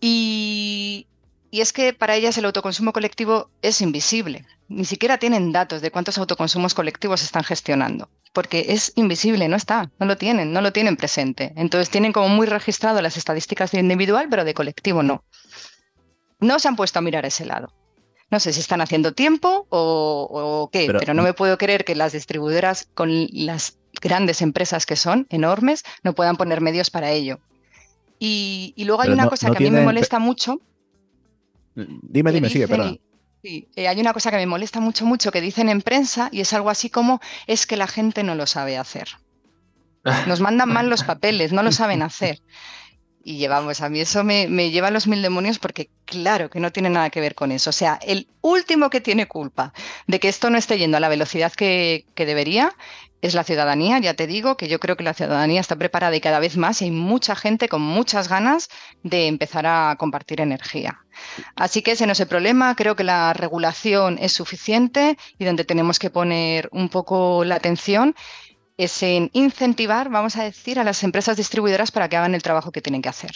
Y, y es que para ellas el autoconsumo colectivo es invisible. Ni siquiera tienen datos de cuántos autoconsumos colectivos están gestionando, porque es invisible, no está, no lo tienen, no lo tienen presente. Entonces tienen como muy registrado las estadísticas de individual, pero de colectivo no. No se han puesto a mirar ese lado. No sé si están haciendo tiempo o, qué, pero, no me puedo creer que las distribuidoras con las grandes empresas que son, enormes, no puedan poner medios para ello. Y, luego hay una cosa que a mí me molesta mucho Dime, dime, sigue, perdón. Sí, eh, hay una cosa que me molesta mucho, mucho que dicen en prensa y es algo así como es que la gente no lo sabe hacer. Nos mandan mal los papeles, no lo saben hacer. Y llevamos, a mí eso me, lleva a los mil demonios porque claro que no tiene nada que ver con eso. O sea, el último que tiene culpa de que esto no esté yendo a la velocidad que, que debería es la ciudadanía. Ya te digo que yo creo que la ciudadanía está preparada y cada vez más hay mucha gente con muchas ganas de empezar a compartir energía. Así que ese no es el problema. Creo que la regulación es suficiente y donde tenemos que poner un poco la atención es en incentivar, vamos a decir, a las empresas distribuidoras para que hagan el trabajo que tienen que hacer.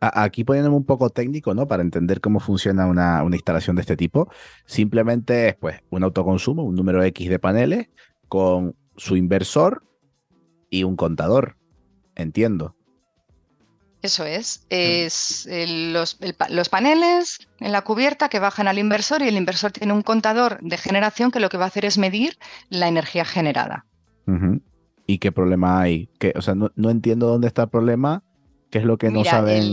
Aquí poniéndome un poco técnico, ¿no? Para entender cómo funciona una, instalación de este tipo, simplemente es pues un autoconsumo, un número X de paneles con su inversor y un contador. Entiendo. Eso es. Es los, los, paneles en la cubierta que bajan al inversor y el inversor tiene un contador de generación que lo que va a hacer es medir la energía generada y qué problema hay. Que, o sea, no, entiendo dónde está el problema, qué es lo que no saben.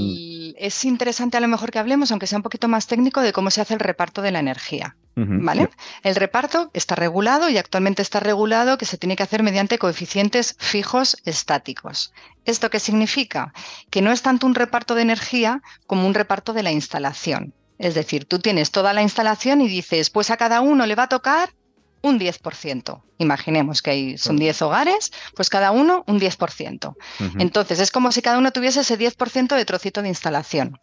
Es interesante a lo mejor que hablemos, aunque sea un poquito más técnico, de cómo se hace el reparto de la energía. ¿Vale? El reparto está regulado y actualmente está regulado que se tiene que hacer mediante coeficientes fijos estáticos. ¿Esto qué significa? Que no es tanto un reparto de energía como un reparto de la instalación. Es decir, tú tienes toda la instalación y dices, pues a cada uno le va a tocar un 10%. Imaginemos que hay, son 10 hogares, pues cada uno un 10%. Entonces es como si cada uno tuviese ese 10% de trocito de instalación.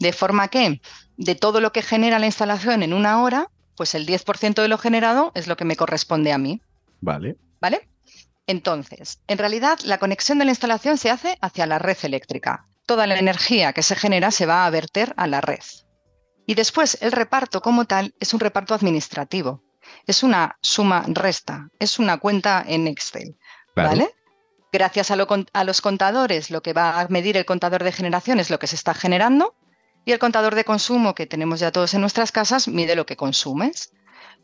De forma que de todo lo que genera la instalación en una hora, pues el 10% de lo generado es lo que me corresponde a mí. Vale. ¿Vale? Entonces, en realidad la conexión de la instalación se hace hacia la red eléctrica. Toda la energía que se genera se va a verter a la red. Y después el reparto como tal es un reparto administrativo es una suma resta, es una cuenta en Excel. ¿Vale? Gracias a, los contadores, lo que va a medir el contador de generación es lo que se está generando Y el contador de consumo que tenemos ya todos en nuestras casas mide lo que consumes.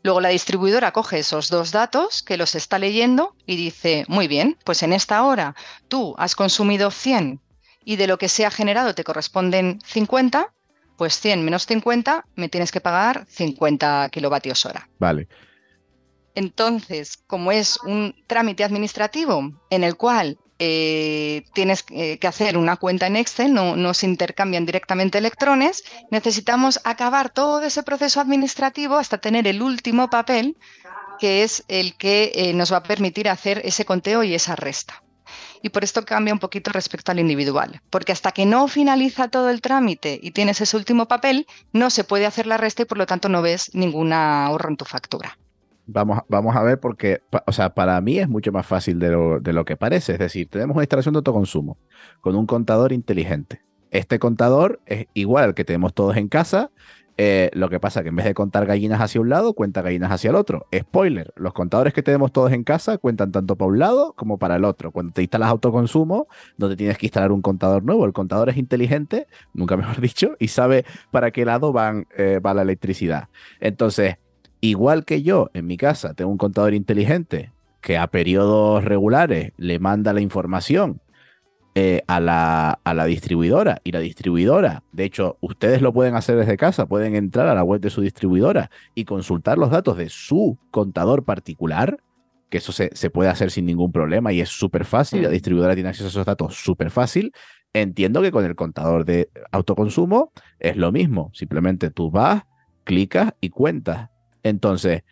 Luego la distribuidora coge esos dos datos que los está leyendo y dice, muy bien, pues en esta hora tú has consumido 100 y de lo que se ha generado te corresponden 50, pues 100 menos 50 me tienes que pagar 50 kilovatios hora. Vale. Entonces, como es un trámite administrativo en el cual eh, tienes eh, que hacer una cuenta en Excel, no, se intercambian directamente electrones, necesitamos acabar todo ese proceso administrativo hasta tener el último papel, que es el que eh, nos va a permitir hacer ese conteo y esa resta. Y por esto cambia un poquito respecto al individual, porque hasta que no finaliza todo el trámite y tienes ese último papel, no se puede hacer la resta y por lo tanto no ves ningún ahorro en tu factura. Vamos, vamos a ver porque, o sea, para mí es mucho más fácil de lo, de lo que parece. Es decir, tenemos una instalación de autoconsumo con un contador inteligente. Este contador es igual al que tenemos todos en casa. Eh, lo que pasa es que en vez de contar gallinas hacia un lado, cuenta gallinas hacia el otro. Spoiler, los contadores que tenemos todos en casa cuentan tanto para un lado como para el otro. Cuando te instalas autoconsumo, no te tienes que instalar un contador nuevo. El contador es inteligente, nunca mejor dicho, y sabe para qué lado eh, va la electricidad. Entonces, Igual que yo en mi casa tengo un contador inteligente que a periodos regulares le manda la información eh, a, la, a, la, distribuidora y la distribuidora, de hecho, ustedes lo pueden hacer desde casa, pueden entrar a la web de su distribuidora y consultar los datos de su contador particular, que eso se, se puede hacer sin ningún problema y es súper fácil, la mm. distribuidora tiene acceso a esos datos súper fácil. Entiendo que con el contador de autoconsumo es lo mismo, simplemente tú vas, clicas y cuentas entonces,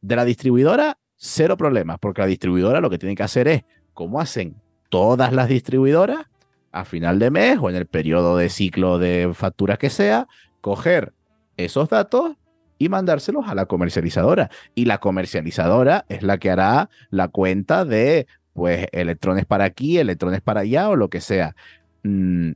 de la distribuidora, cero problemas, porque la distribuidora lo que tiene que hacer es, como hacen todas las distribuidoras, a final de mes o en el periodo de ciclo de facturas que sea, coger esos datos y mandárselos a la comercializadora. Y la comercializadora es la que hará la cuenta de, pues, electrones para aquí, electrones para allá o lo que sea. Mm,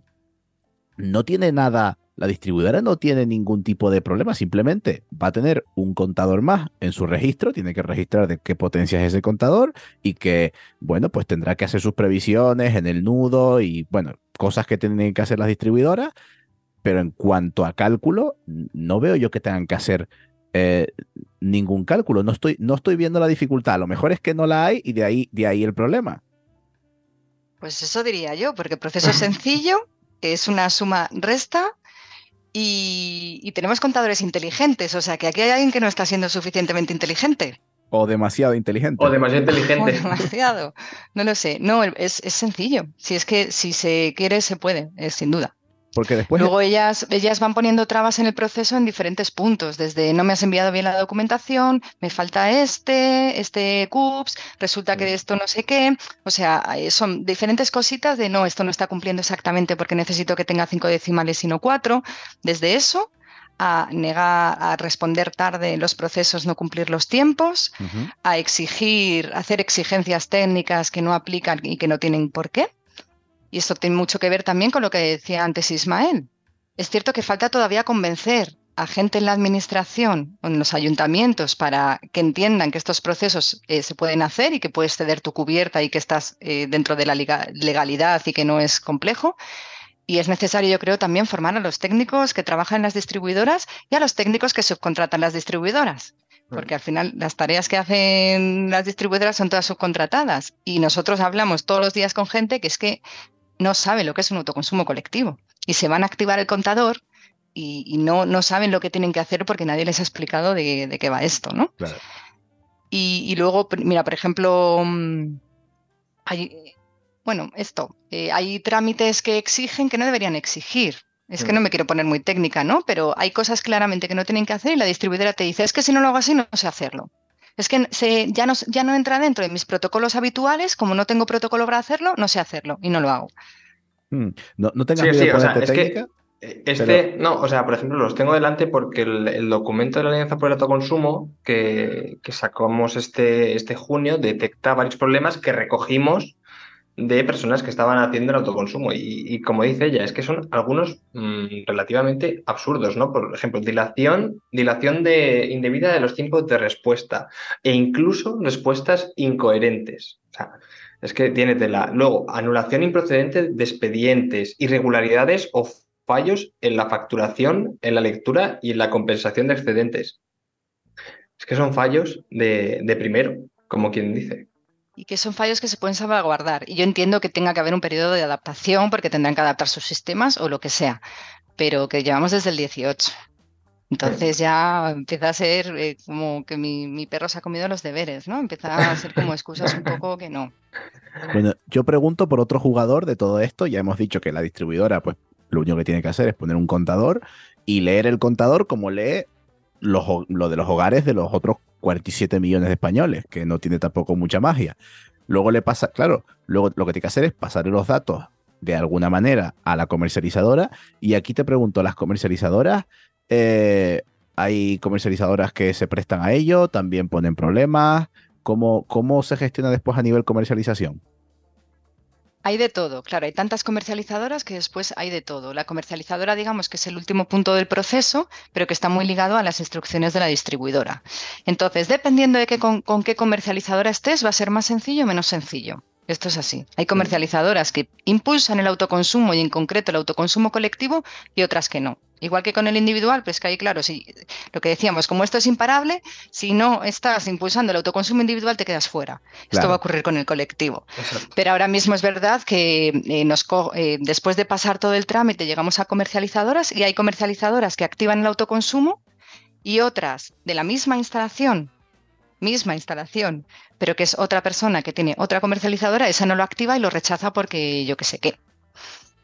no tiene nada la distribuidora no tiene ningún tipo de problema, simplemente va a tener un contador más en su registro, tiene que registrar de qué potencia es ese contador y que, bueno, pues tendrá que hacer sus previsiones en el nudo y, bueno, cosas que tienen que hacer las distribuidoras, pero en cuanto a cálculo, no veo yo que tengan que hacer eh, ningún cálculo, no estoy, no estoy viendo la dificultad, a lo mejor es que no la hay y de ahí, de ahí el problema. Pues eso diría yo, porque el proceso es sencillo, es una suma resta y, tenemos contadores inteligentes, o sea que aquí hay alguien que no está siendo suficientemente inteligente. O demasiado inteligente. O demasiado inteligente. demasiado. No lo sé. No, es, es, sencillo. Si es que si se quiere, se puede, es sin duda. Porque después... Luego ellas, ellas van poniendo trabas en el proceso en diferentes puntos, desde no me has enviado bien la documentación, me falta este, este CUPS, resulta que esto no sé qué. O sea, son diferentes cositas de no, esto no está cumpliendo exactamente porque necesito que tenga cinco decimales y no cuatro. Desde eso a negar, a responder tarde en los procesos, no cumplir los tiempos, a exigir, hacer exigencias técnicas que no aplican y que no tienen por qué. Y esto tiene mucho que ver también con lo que decía antes Ismael. Es cierto que falta todavía convencer a gente en la administración o en los ayuntamientos para que entiendan que estos procesos eh, se pueden hacer y que puedes ceder tu cubierta y que estás eh, dentro de la legalidad y que no es complejo. Y es necesario, yo creo, también formar a los técnicos que trabajan en las distribuidoras y a los técnicos que subcontratan las distribuidoras. Porque al final las tareas que hacen las distribuidoras son todas subcontratadas. Y nosotros hablamos todos los días con gente que es que no saben lo que es un autoconsumo colectivo y se van a activar el contador y, no, no, saben lo que tienen que hacer porque nadie les ha explicado de, qué va esto, ¿no? Y, luego, mira, por ejemplo, mm, hay, bueno, esto, eh, hay trámites que exigen que no deberían exigir. Es que no me quiero poner muy técnica, ¿no? Pero hay cosas claramente que no tienen que hacer y la distribuidora te dice, es que si no lo hago así no sé hacerlo. Es que ya, no, ya no entra dentro de mis protocolos habituales, como no tengo protocolo para hacerlo, no sé hacerlo y no lo hago. Hmm. No, no tengas sí, o sea, es Que eh, este, no, o sea, por ejemplo, los tengo delante porque el, documento de la Alianza por el Autoconsumo que, que sacamos este, este junio detecta varios problemas que recogimos de personas que estaban haciendo el autoconsumo. Y, como dice ella, es que son algunos mm, relativamente absurdos, ¿no? Por ejemplo, dilación, dilación de, indebida de los tiempos de respuesta e incluso respuestas incoherentes. O sea, es que tiene tela. Luego, anulación improcedente de expedientes, irregularidades o fallos en la facturación, en la lectura y en la compensación de excedentes. Es que son fallos de, de primero, como quien dice y que son fallos que se pueden salvaguardar. Y yo entiendo que tenga que haber un periodo de adaptación porque tendrán que adaptar sus sistemas o lo que sea, pero que llevamos desde el 18. Entonces ya empieza a ser eh, como que mi, perro se ha comido los deberes, ¿no? Empieza a ser como excusas un poco que no. Bueno, yo pregunto por otro jugador de todo esto. Ya hemos dicho que la distribuidora, pues lo único que tiene que hacer es poner un contador y leer el contador como lee lo de los hogares de los otros 47 millones de españoles, que no tiene tampoco mucha magia. Luego le pasa, claro, luego lo que tiene que hacer es pasarle los datos de alguna manera a la comercializadora. Y aquí te pregunto, ¿las comercializadoras eh, hay comercializadoras que se prestan a ello, también ponen problemas. ¿Cómo, ¿Cómo se gestiona después a nivel comercialización? Hay de todo, claro, hay tantas comercializadoras que después hay de todo. La comercializadora, digamos que es el último punto del proceso, pero que está muy ligado a las instrucciones de la distribuidora. Entonces, dependiendo de con, con qué comercializadora estés, va a ser más sencillo o menos sencillo. Esto es así. Hay comercializadoras que impulsan el autoconsumo y en concreto el autoconsumo colectivo y otras que no. Igual que con el individual, pues que ahí, claro, si lo que decíamos, como esto es imparable, si no estás impulsando el autoconsumo individual, te quedas fuera. Esto va a ocurrir con el colectivo. Pero ahora mismo es verdad que eh, nos eh, después de pasar todo el trámite llegamos a comercializadoras y hay comercializadoras que activan el autoconsumo y otras de la misma instalación misma instalación, pero que es otra persona que tiene otra comercializadora, esa no lo activa y lo rechaza porque yo qué sé qué.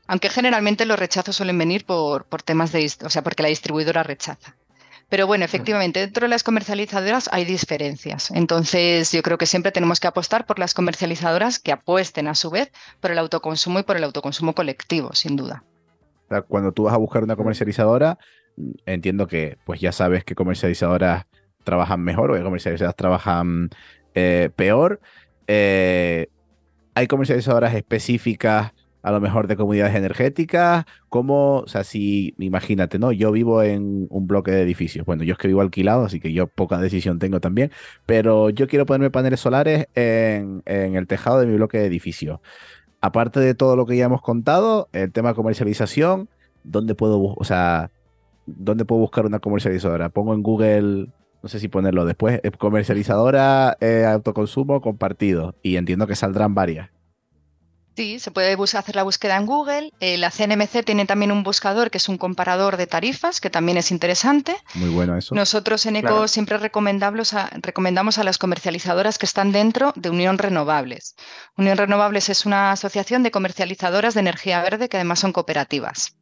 Aunque generalmente los rechazos suelen venir por, por temas de, o sea, porque la distribuidora rechaza. Pero bueno, efectivamente, dentro de las comercializadoras hay diferencias. Entonces, yo creo que siempre tenemos que apostar por las comercializadoras que apuesten a su vez por el autoconsumo y por el autoconsumo colectivo, sin duda. Cuando tú vas a buscar una comercializadora, entiendo que pues ya sabes qué comercializadoras trabajan mejor o qué comercializadoras trabajan eh, peor. Eh, hay comercializadoras específicas a lo mejor de comunidades energéticas, como, o sea, si, imagínate, ¿no? Yo vivo en un bloque de edificios, bueno, yo es que vivo alquilado, así que yo poca decisión tengo también, pero yo quiero ponerme paneles solares en, el tejado de mi bloque de edificios. Aparte de todo lo que ya hemos contado, el tema de comercialización, ¿dónde puedo, o sea, dónde puedo buscar una comercializadora? Pongo en Google no sé si ponerlo después, eh, comercializadora eh, autoconsumo compartido y entiendo que saldrán varias. Sí, se puede hacer la búsqueda en Google. Eh, la CNMC tiene también un buscador que es un comparador de tarifas, que también es interesante. Muy bueno eso. Nosotros en ECO siempre recomendamos a, recomendamos a las comercializadoras que están dentro de Unión Renovables. Unión Renovables es una asociación de comercializadoras de energía verde que además son cooperativas.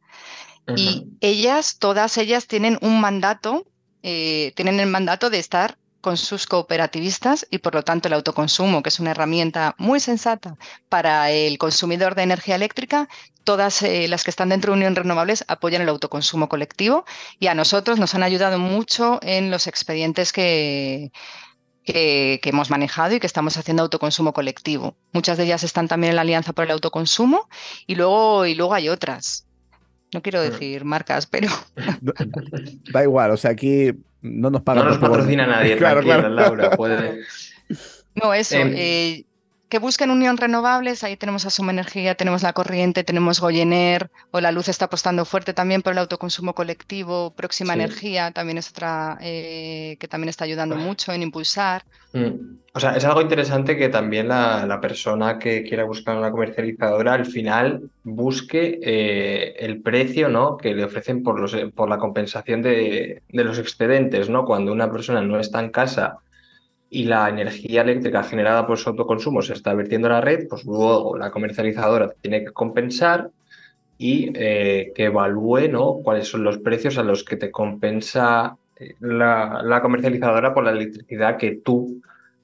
Y ellas, todas ellas tienen un mandato, eh, tienen el mandato de estar con sus cooperativistas y por lo tanto el autoconsumo, que es una herramienta muy sensata para el consumidor de energía eléctrica, todas eh, las que están dentro de Unión Renovables apoyan el autoconsumo colectivo y a nosotros nos han ayudado mucho en los expedientes que, que, hemos manejado y que estamos haciendo autoconsumo colectivo. Muchas de ellas están también en la Alianza por el Autoconsumo y luego, y luego hay otras. No quiero decir marcas, pero... Da igual, o sea, aquí no nos pagan. No nos patrocina nadie, claro, claro. Laura, puede... No, eso. Em, eh, que busquen unión renovables, ahí tenemos a Suma Energía, tenemos la corriente, tenemos Goyener, o la luz está apostando fuerte también por el autoconsumo colectivo, Próxima Energía también es otra eh, que también está ayudando mucho en impulsar. Mm. O sea, es algo interesante que también la, persona que quiera buscar una comercializadora al final busque eh, el precio ¿no? que le ofrecen por, los, por la compensación de, de los excedentes, ¿no? Cuando una persona no está en casa y la energía eléctrica generada por su autoconsumo se está vertiendo a la red, pues luego la comercializadora tiene que compensar y eh, que evalúe ¿no? cuáles son los precios a los que te compensa eh, la, comercializadora por la electricidad que tú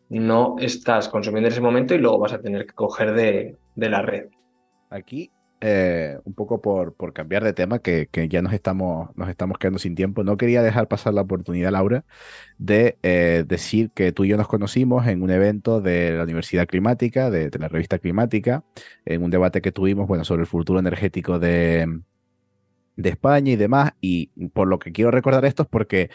no estás consumiendo en ese momento y luego vas a tener que coger de, de la red. Aquí eh, un poco por, por, cambiar de tema, que, ya nos estamos, nos estamos quedando sin tiempo. No quería dejar pasar la oportunidad, Laura, de eh, decir que tú y yo nos conocimos en un evento de la Universidad Climática, de, la revista Climática, en un debate que tuvimos bueno, sobre el futuro energético de, de España y demás. Y por lo que quiero recordar esto es porque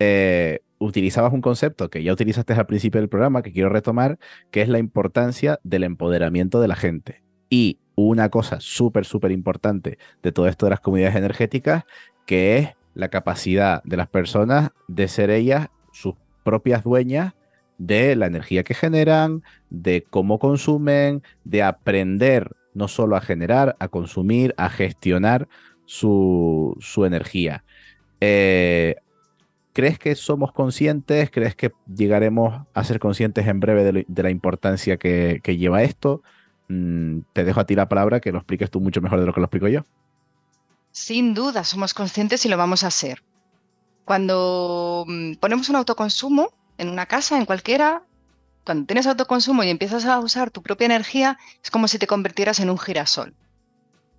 eh, utilizabas un concepto que ya utilizaste al principio del programa, que quiero retomar, que es la importancia del empoderamiento de la gente. Y una cosa súper, súper importante de todo esto de las comunidades energéticas, que es la capacidad de las personas de ser ellas sus propias dueñas de la energía que generan, de cómo consumen, de aprender no solo a generar, a consumir, a gestionar su, energía. Eh, ¿Crees que somos conscientes? ¿Crees que llegaremos a ser conscientes en breve de, la importancia que, lleva esto? Mm, te dejo a ti la palabra, que lo expliques tú mucho mejor de lo que lo explico yo. Sin duda, somos conscientes y lo vamos a hacer. Cuando mm, ponemos un autoconsumo en una casa, en cualquiera, cuando tienes autoconsumo y empiezas a usar tu propia energía, es como si te convirtieras en un girasol.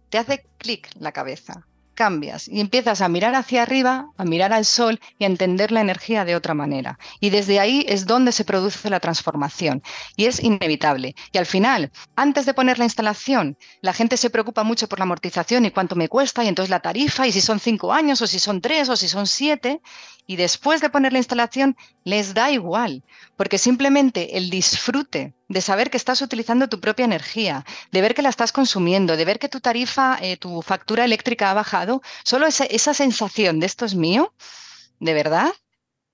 Te hace clic la cabeza cambias y empiezas a mirar hacia arriba, a mirar al sol y a entender la energía de otra manera. Y desde ahí es donde se produce la transformación. Y es inevitable. Y al final, antes de poner la instalación, la gente se preocupa mucho por la amortización y cuánto me cuesta, y entonces la tarifa, y si son cinco años, o si son tres, o si son siete. Y después de poner la instalación, les da igual, porque simplemente el disfrute de saber que estás utilizando tu propia energía, de ver que la estás consumiendo, de ver que tu tarifa, eh, tu factura eléctrica ha bajado, solo esa, sensación de esto es mío, de verdad,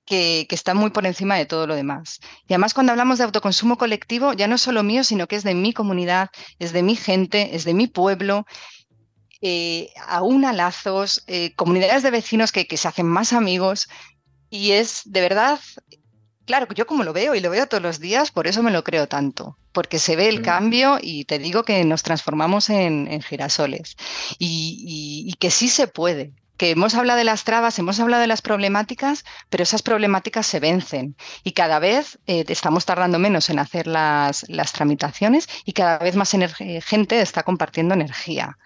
que, que, está muy por encima de todo lo demás. Y además cuando hablamos de autoconsumo colectivo, ya no es solo mío, sino que es de mi comunidad, es de mi gente, es de mi pueblo. Eh, aúna lazos, eh, comunidades de vecinos que, que se hacen más amigos y es de verdad Claro, yo como lo veo y lo veo todos los días, por eso me lo creo tanto, porque se ve el cambio y te digo que nos transformamos en, girasoles y, que sí se puede, que hemos hablado de las trabas, hemos hablado de las problemáticas, pero esas problemáticas se vencen y cada vez eh, estamos tardando menos en hacer las, las tramitaciones y cada vez más gente está compartiendo energía.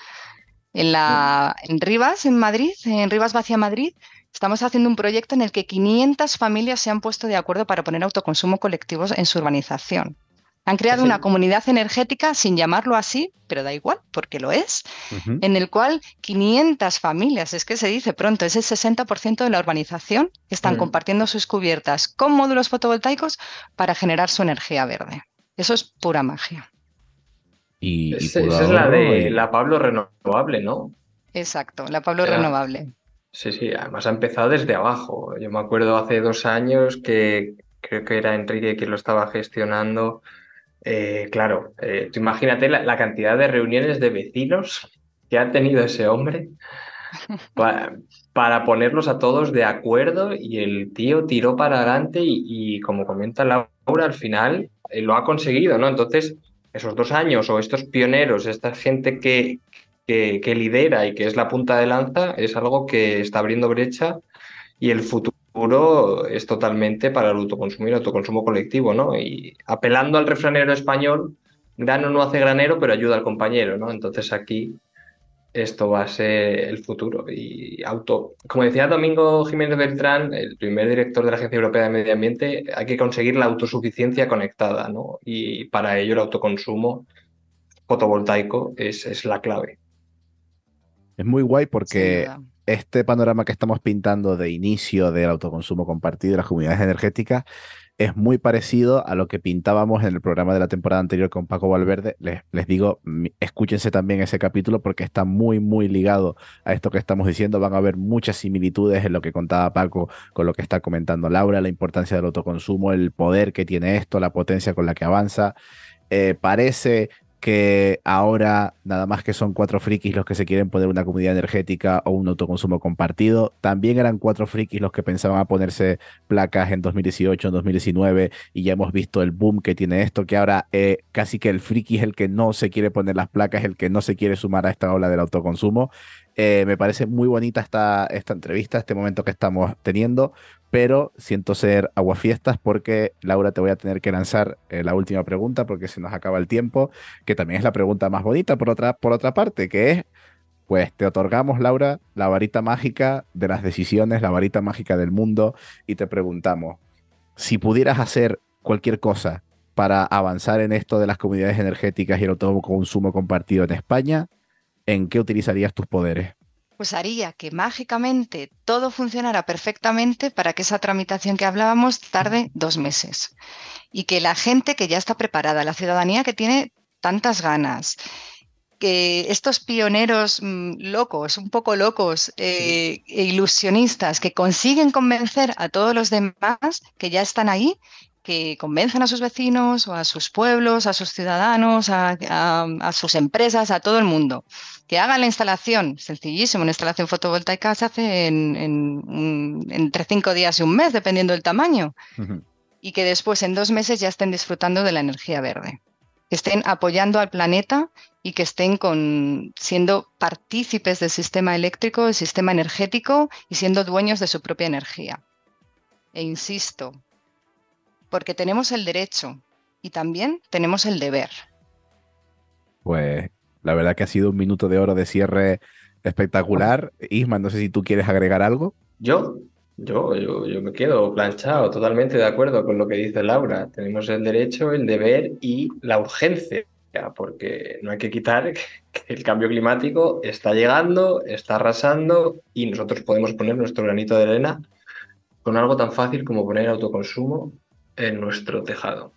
En, la, en Rivas, en Madrid, en Rivas Vacia Madrid, Estamos haciendo un proyecto en el que 500 familias se han puesto de acuerdo para poner autoconsumo colectivo en su urbanización. Han creado una comunidad energética sin llamarlo así, pero da igual, porque lo es, en el cual 500 familias, es que se dice pronto, es el 60% de la urbanización que están compartiendo sus cubiertas con módulos fotovoltaicos para generar su energía verde. Eso es pura magia. Y, esa es la de la Pablo Renovable, ¿no? Exacto, la Pablo Renovable. Sí, sí, además ha empezado desde abajo. Yo me acuerdo hace dos años que creo que era Enrique quien lo estaba gestionando. Eh, claro, eh, imagínate la, cantidad de reuniones de vecinos que ha tenido ese hombre para, ponerlos a todos de acuerdo y el tío tiró para adelante y, como comenta Laura, al final eh, lo ha conseguido, ¿no? Entonces, esos dos años o estos pioneros, esta gente que, que, lidera y que es la punta de lanza, es algo que está abriendo brecha y el futuro es totalmente para el autoconsumo autoconsumo colectivo, ¿no? Y apelando al refranero español, grano no hace granero, pero ayuda al compañero, ¿no? Entonces aquí esto va a ser el futuro. Y auto, como decía Domingo Jiménez Beltrán, el primer director de la Agencia Europea de Medio Ambiente, hay que conseguir la autosuficiencia conectada, ¿no? Y para ello el autoconsumo fotovoltaico es, es la clave. Es muy guay porque este panorama que estamos pintando de inicio del autoconsumo compartido de las comunidades energéticas es muy parecido a lo que pintábamos en el programa de la temporada anterior con Paco Valverde. Les, les, digo, escúchense también ese capítulo porque está muy, muy ligado a esto que estamos diciendo. Van a haber muchas similitudes en lo que contaba Paco con lo que está comentando Laura, la importancia del autoconsumo, el poder que tiene esto, la potencia con la que avanza. Eh, parece que ahora nada más que son cuatro frikis los que se quieren poner una comunidad energética o un autoconsumo compartido. También eran cuatro frikis los que pensaban a ponerse placas en 2018, en 2019 y ya hemos visto el boom que tiene esto, que ahora eh, casi que el friki es el que no se quiere poner las placas, el que no se quiere sumar a esta ola del autoconsumo. Eh, me parece muy bonita esta, esta entrevista, este momento que estamos teniendo, pero siento ser aguafiestas porque, Laura, te voy a tener que lanzar eh, la última pregunta porque se nos acaba el tiempo, que también es la pregunta más bonita por otra, por otra parte, que es, pues te otorgamos, Laura, la varita mágica de las decisiones, la varita mágica del mundo, y te preguntamos, si pudieras hacer cualquier cosa para avanzar en esto de las comunidades energéticas y el autoconsumo compartido en España, ¿en qué utilizarías tus poderes? Pues haría que mágicamente todo funcionara perfectamente para que esa tramitación que hablábamos tarde dos meses. Y que la gente que ya está preparada, la ciudadanía que tiene tantas ganas, que estos pioneros mm, locos, un poco locos, e ilusionistas, que consiguen convencer a todos los demás que ya están ahí, que convenzan a sus vecinos o a sus pueblos, a sus ciudadanos, a, sus empresas, a todo el mundo, que hagan la instalación, sencillísimo, una instalación fotovoltaica se hace en, entre cinco días y un mes, dependiendo del tamaño, y que después en dos meses ya estén disfrutando de la energía verde. Que estén apoyando al planeta y que estén con, siendo partícipes del sistema eléctrico, del sistema energético y siendo dueños de su propia energía. E insisto, porque tenemos el derecho y también tenemos el deber. Pues la verdad que ha sido un minuto de oro de cierre espectacular. Isma, no sé si tú quieres agregar algo. Yo, yo, yo, me quedo planchado, totalmente de acuerdo con lo que dice Laura. Tenemos el derecho, el deber y la urgencia, porque no hay que quitar que el cambio climático está llegando, está arrasando y nosotros podemos poner nuestro granito de arena con algo tan fácil como poner autoconsumo en nuestro tejado.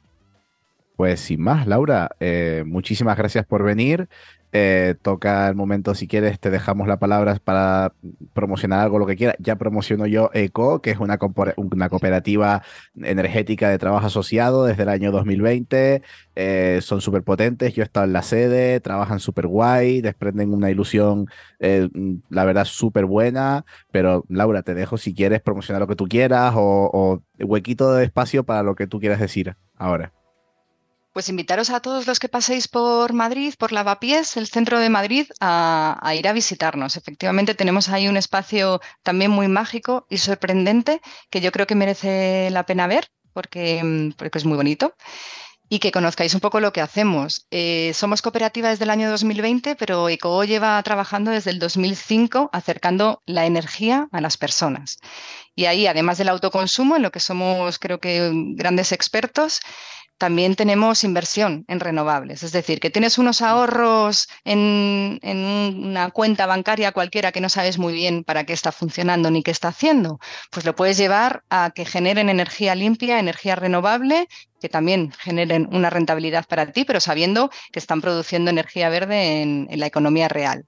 Pues sin más, Laura, eh, muchísimas gracias por venir. Eh, toca el momento, si quieres, te dejamos la palabra para promocionar algo, lo que quieras. Ya promociono yo ECO, que es una, cooperativa energética de trabajo asociado desde el año 2020. Eh, son súper potentes, yo he estado en la sede, trabajan súper guay, desprenden una ilusión, eh, la verdad, súper buena. Pero Laura, te dejo si quieres promocionar lo que tú quieras o huequito de espacio para lo que tú quieras decir ahora. Pues invitaros a todos los que paséis por Madrid, por Lavapiés, el centro de Madrid, a, ir a visitarnos. Efectivamente, tenemos ahí un espacio también muy mágico y sorprendente que yo creo que merece la pena ver porque, porque es muy bonito y que conozcáis un poco lo que hacemos. Eh, somos cooperativa desde el año 2020, pero ECO lleva trabajando desde el 2005 acercando la energía a las personas. Y ahí, además del autoconsumo, en lo que somos creo que grandes expertos, también tenemos inversión en renovables. Es decir, que tienes unos ahorros en, una cuenta bancaria cualquiera que no sabes muy bien para qué está funcionando ni qué está haciendo, pues lo puedes llevar a que generen energía limpia, energía renovable, que también generen una rentabilidad para ti, pero sabiendo que están produciendo energía verde en, la economía real.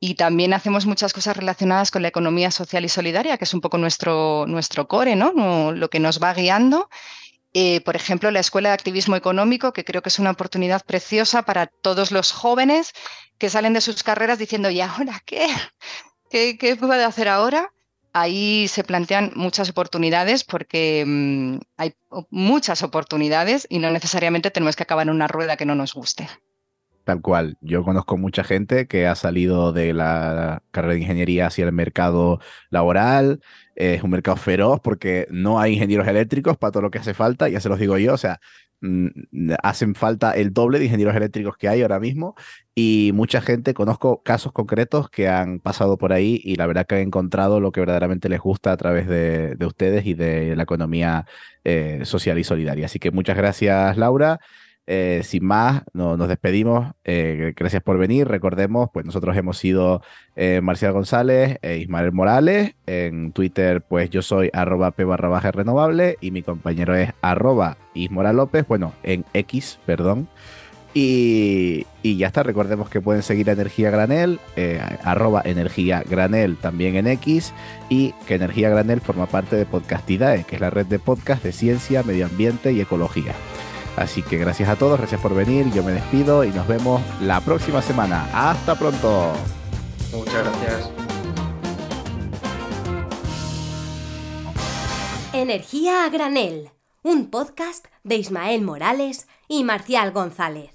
Y también hacemos muchas cosas relacionadas con la economía social y solidaria, que es un poco nuestro, nuestro core, ¿no? Lo que nos va guiando. Eh, por ejemplo, la Escuela de Activismo Económico, que creo que es una oportunidad preciosa para todos los jóvenes que salen de sus carreras diciendo, ¿y ahora qué? ¿Qué, qué puedo hacer ahora? Ahí se plantean muchas oportunidades porque mm, hay muchas oportunidades y no necesariamente tenemos que acabar en una rueda que no nos guste. Tal cual. Yo conozco mucha gente que ha salido de la carrera de ingeniería hacia el mercado laboral. Es un mercado feroz porque no hay ingenieros eléctricos para todo lo que hace falta, ya se los digo yo. O sea, mm, hacen falta el doble de ingenieros eléctricos que hay ahora mismo. Y mucha gente, conozco casos concretos que han pasado por ahí y la verdad que han encontrado lo que verdaderamente les gusta a través de, ustedes y de la economía eh, social y solidaria. Así que muchas gracias, Laura. Eh, sin más, nos despedimos. Eh, gracias por venir. Recordemos, pues nosotros hemos sido eh, Marcial González e Ismael Morales. En Twitter, pues yo soy arroba p barra baja renovable y mi compañero es arroba Ismora López. Bueno, en X, perdón. Y, ya está, recordemos que pueden seguir a Energía Granel, arroba Energía Granel también en X, y que Energía Granel forma parte de Podcastidae, que es la red de podcast de ciencia, medio ambiente y ecología. Así que gracias a todos, gracias por venir, yo me despido y nos vemos la próxima semana. Hasta pronto. Muchas gracias. Energía a granel, un podcast de Ismael Morales y Marcial González.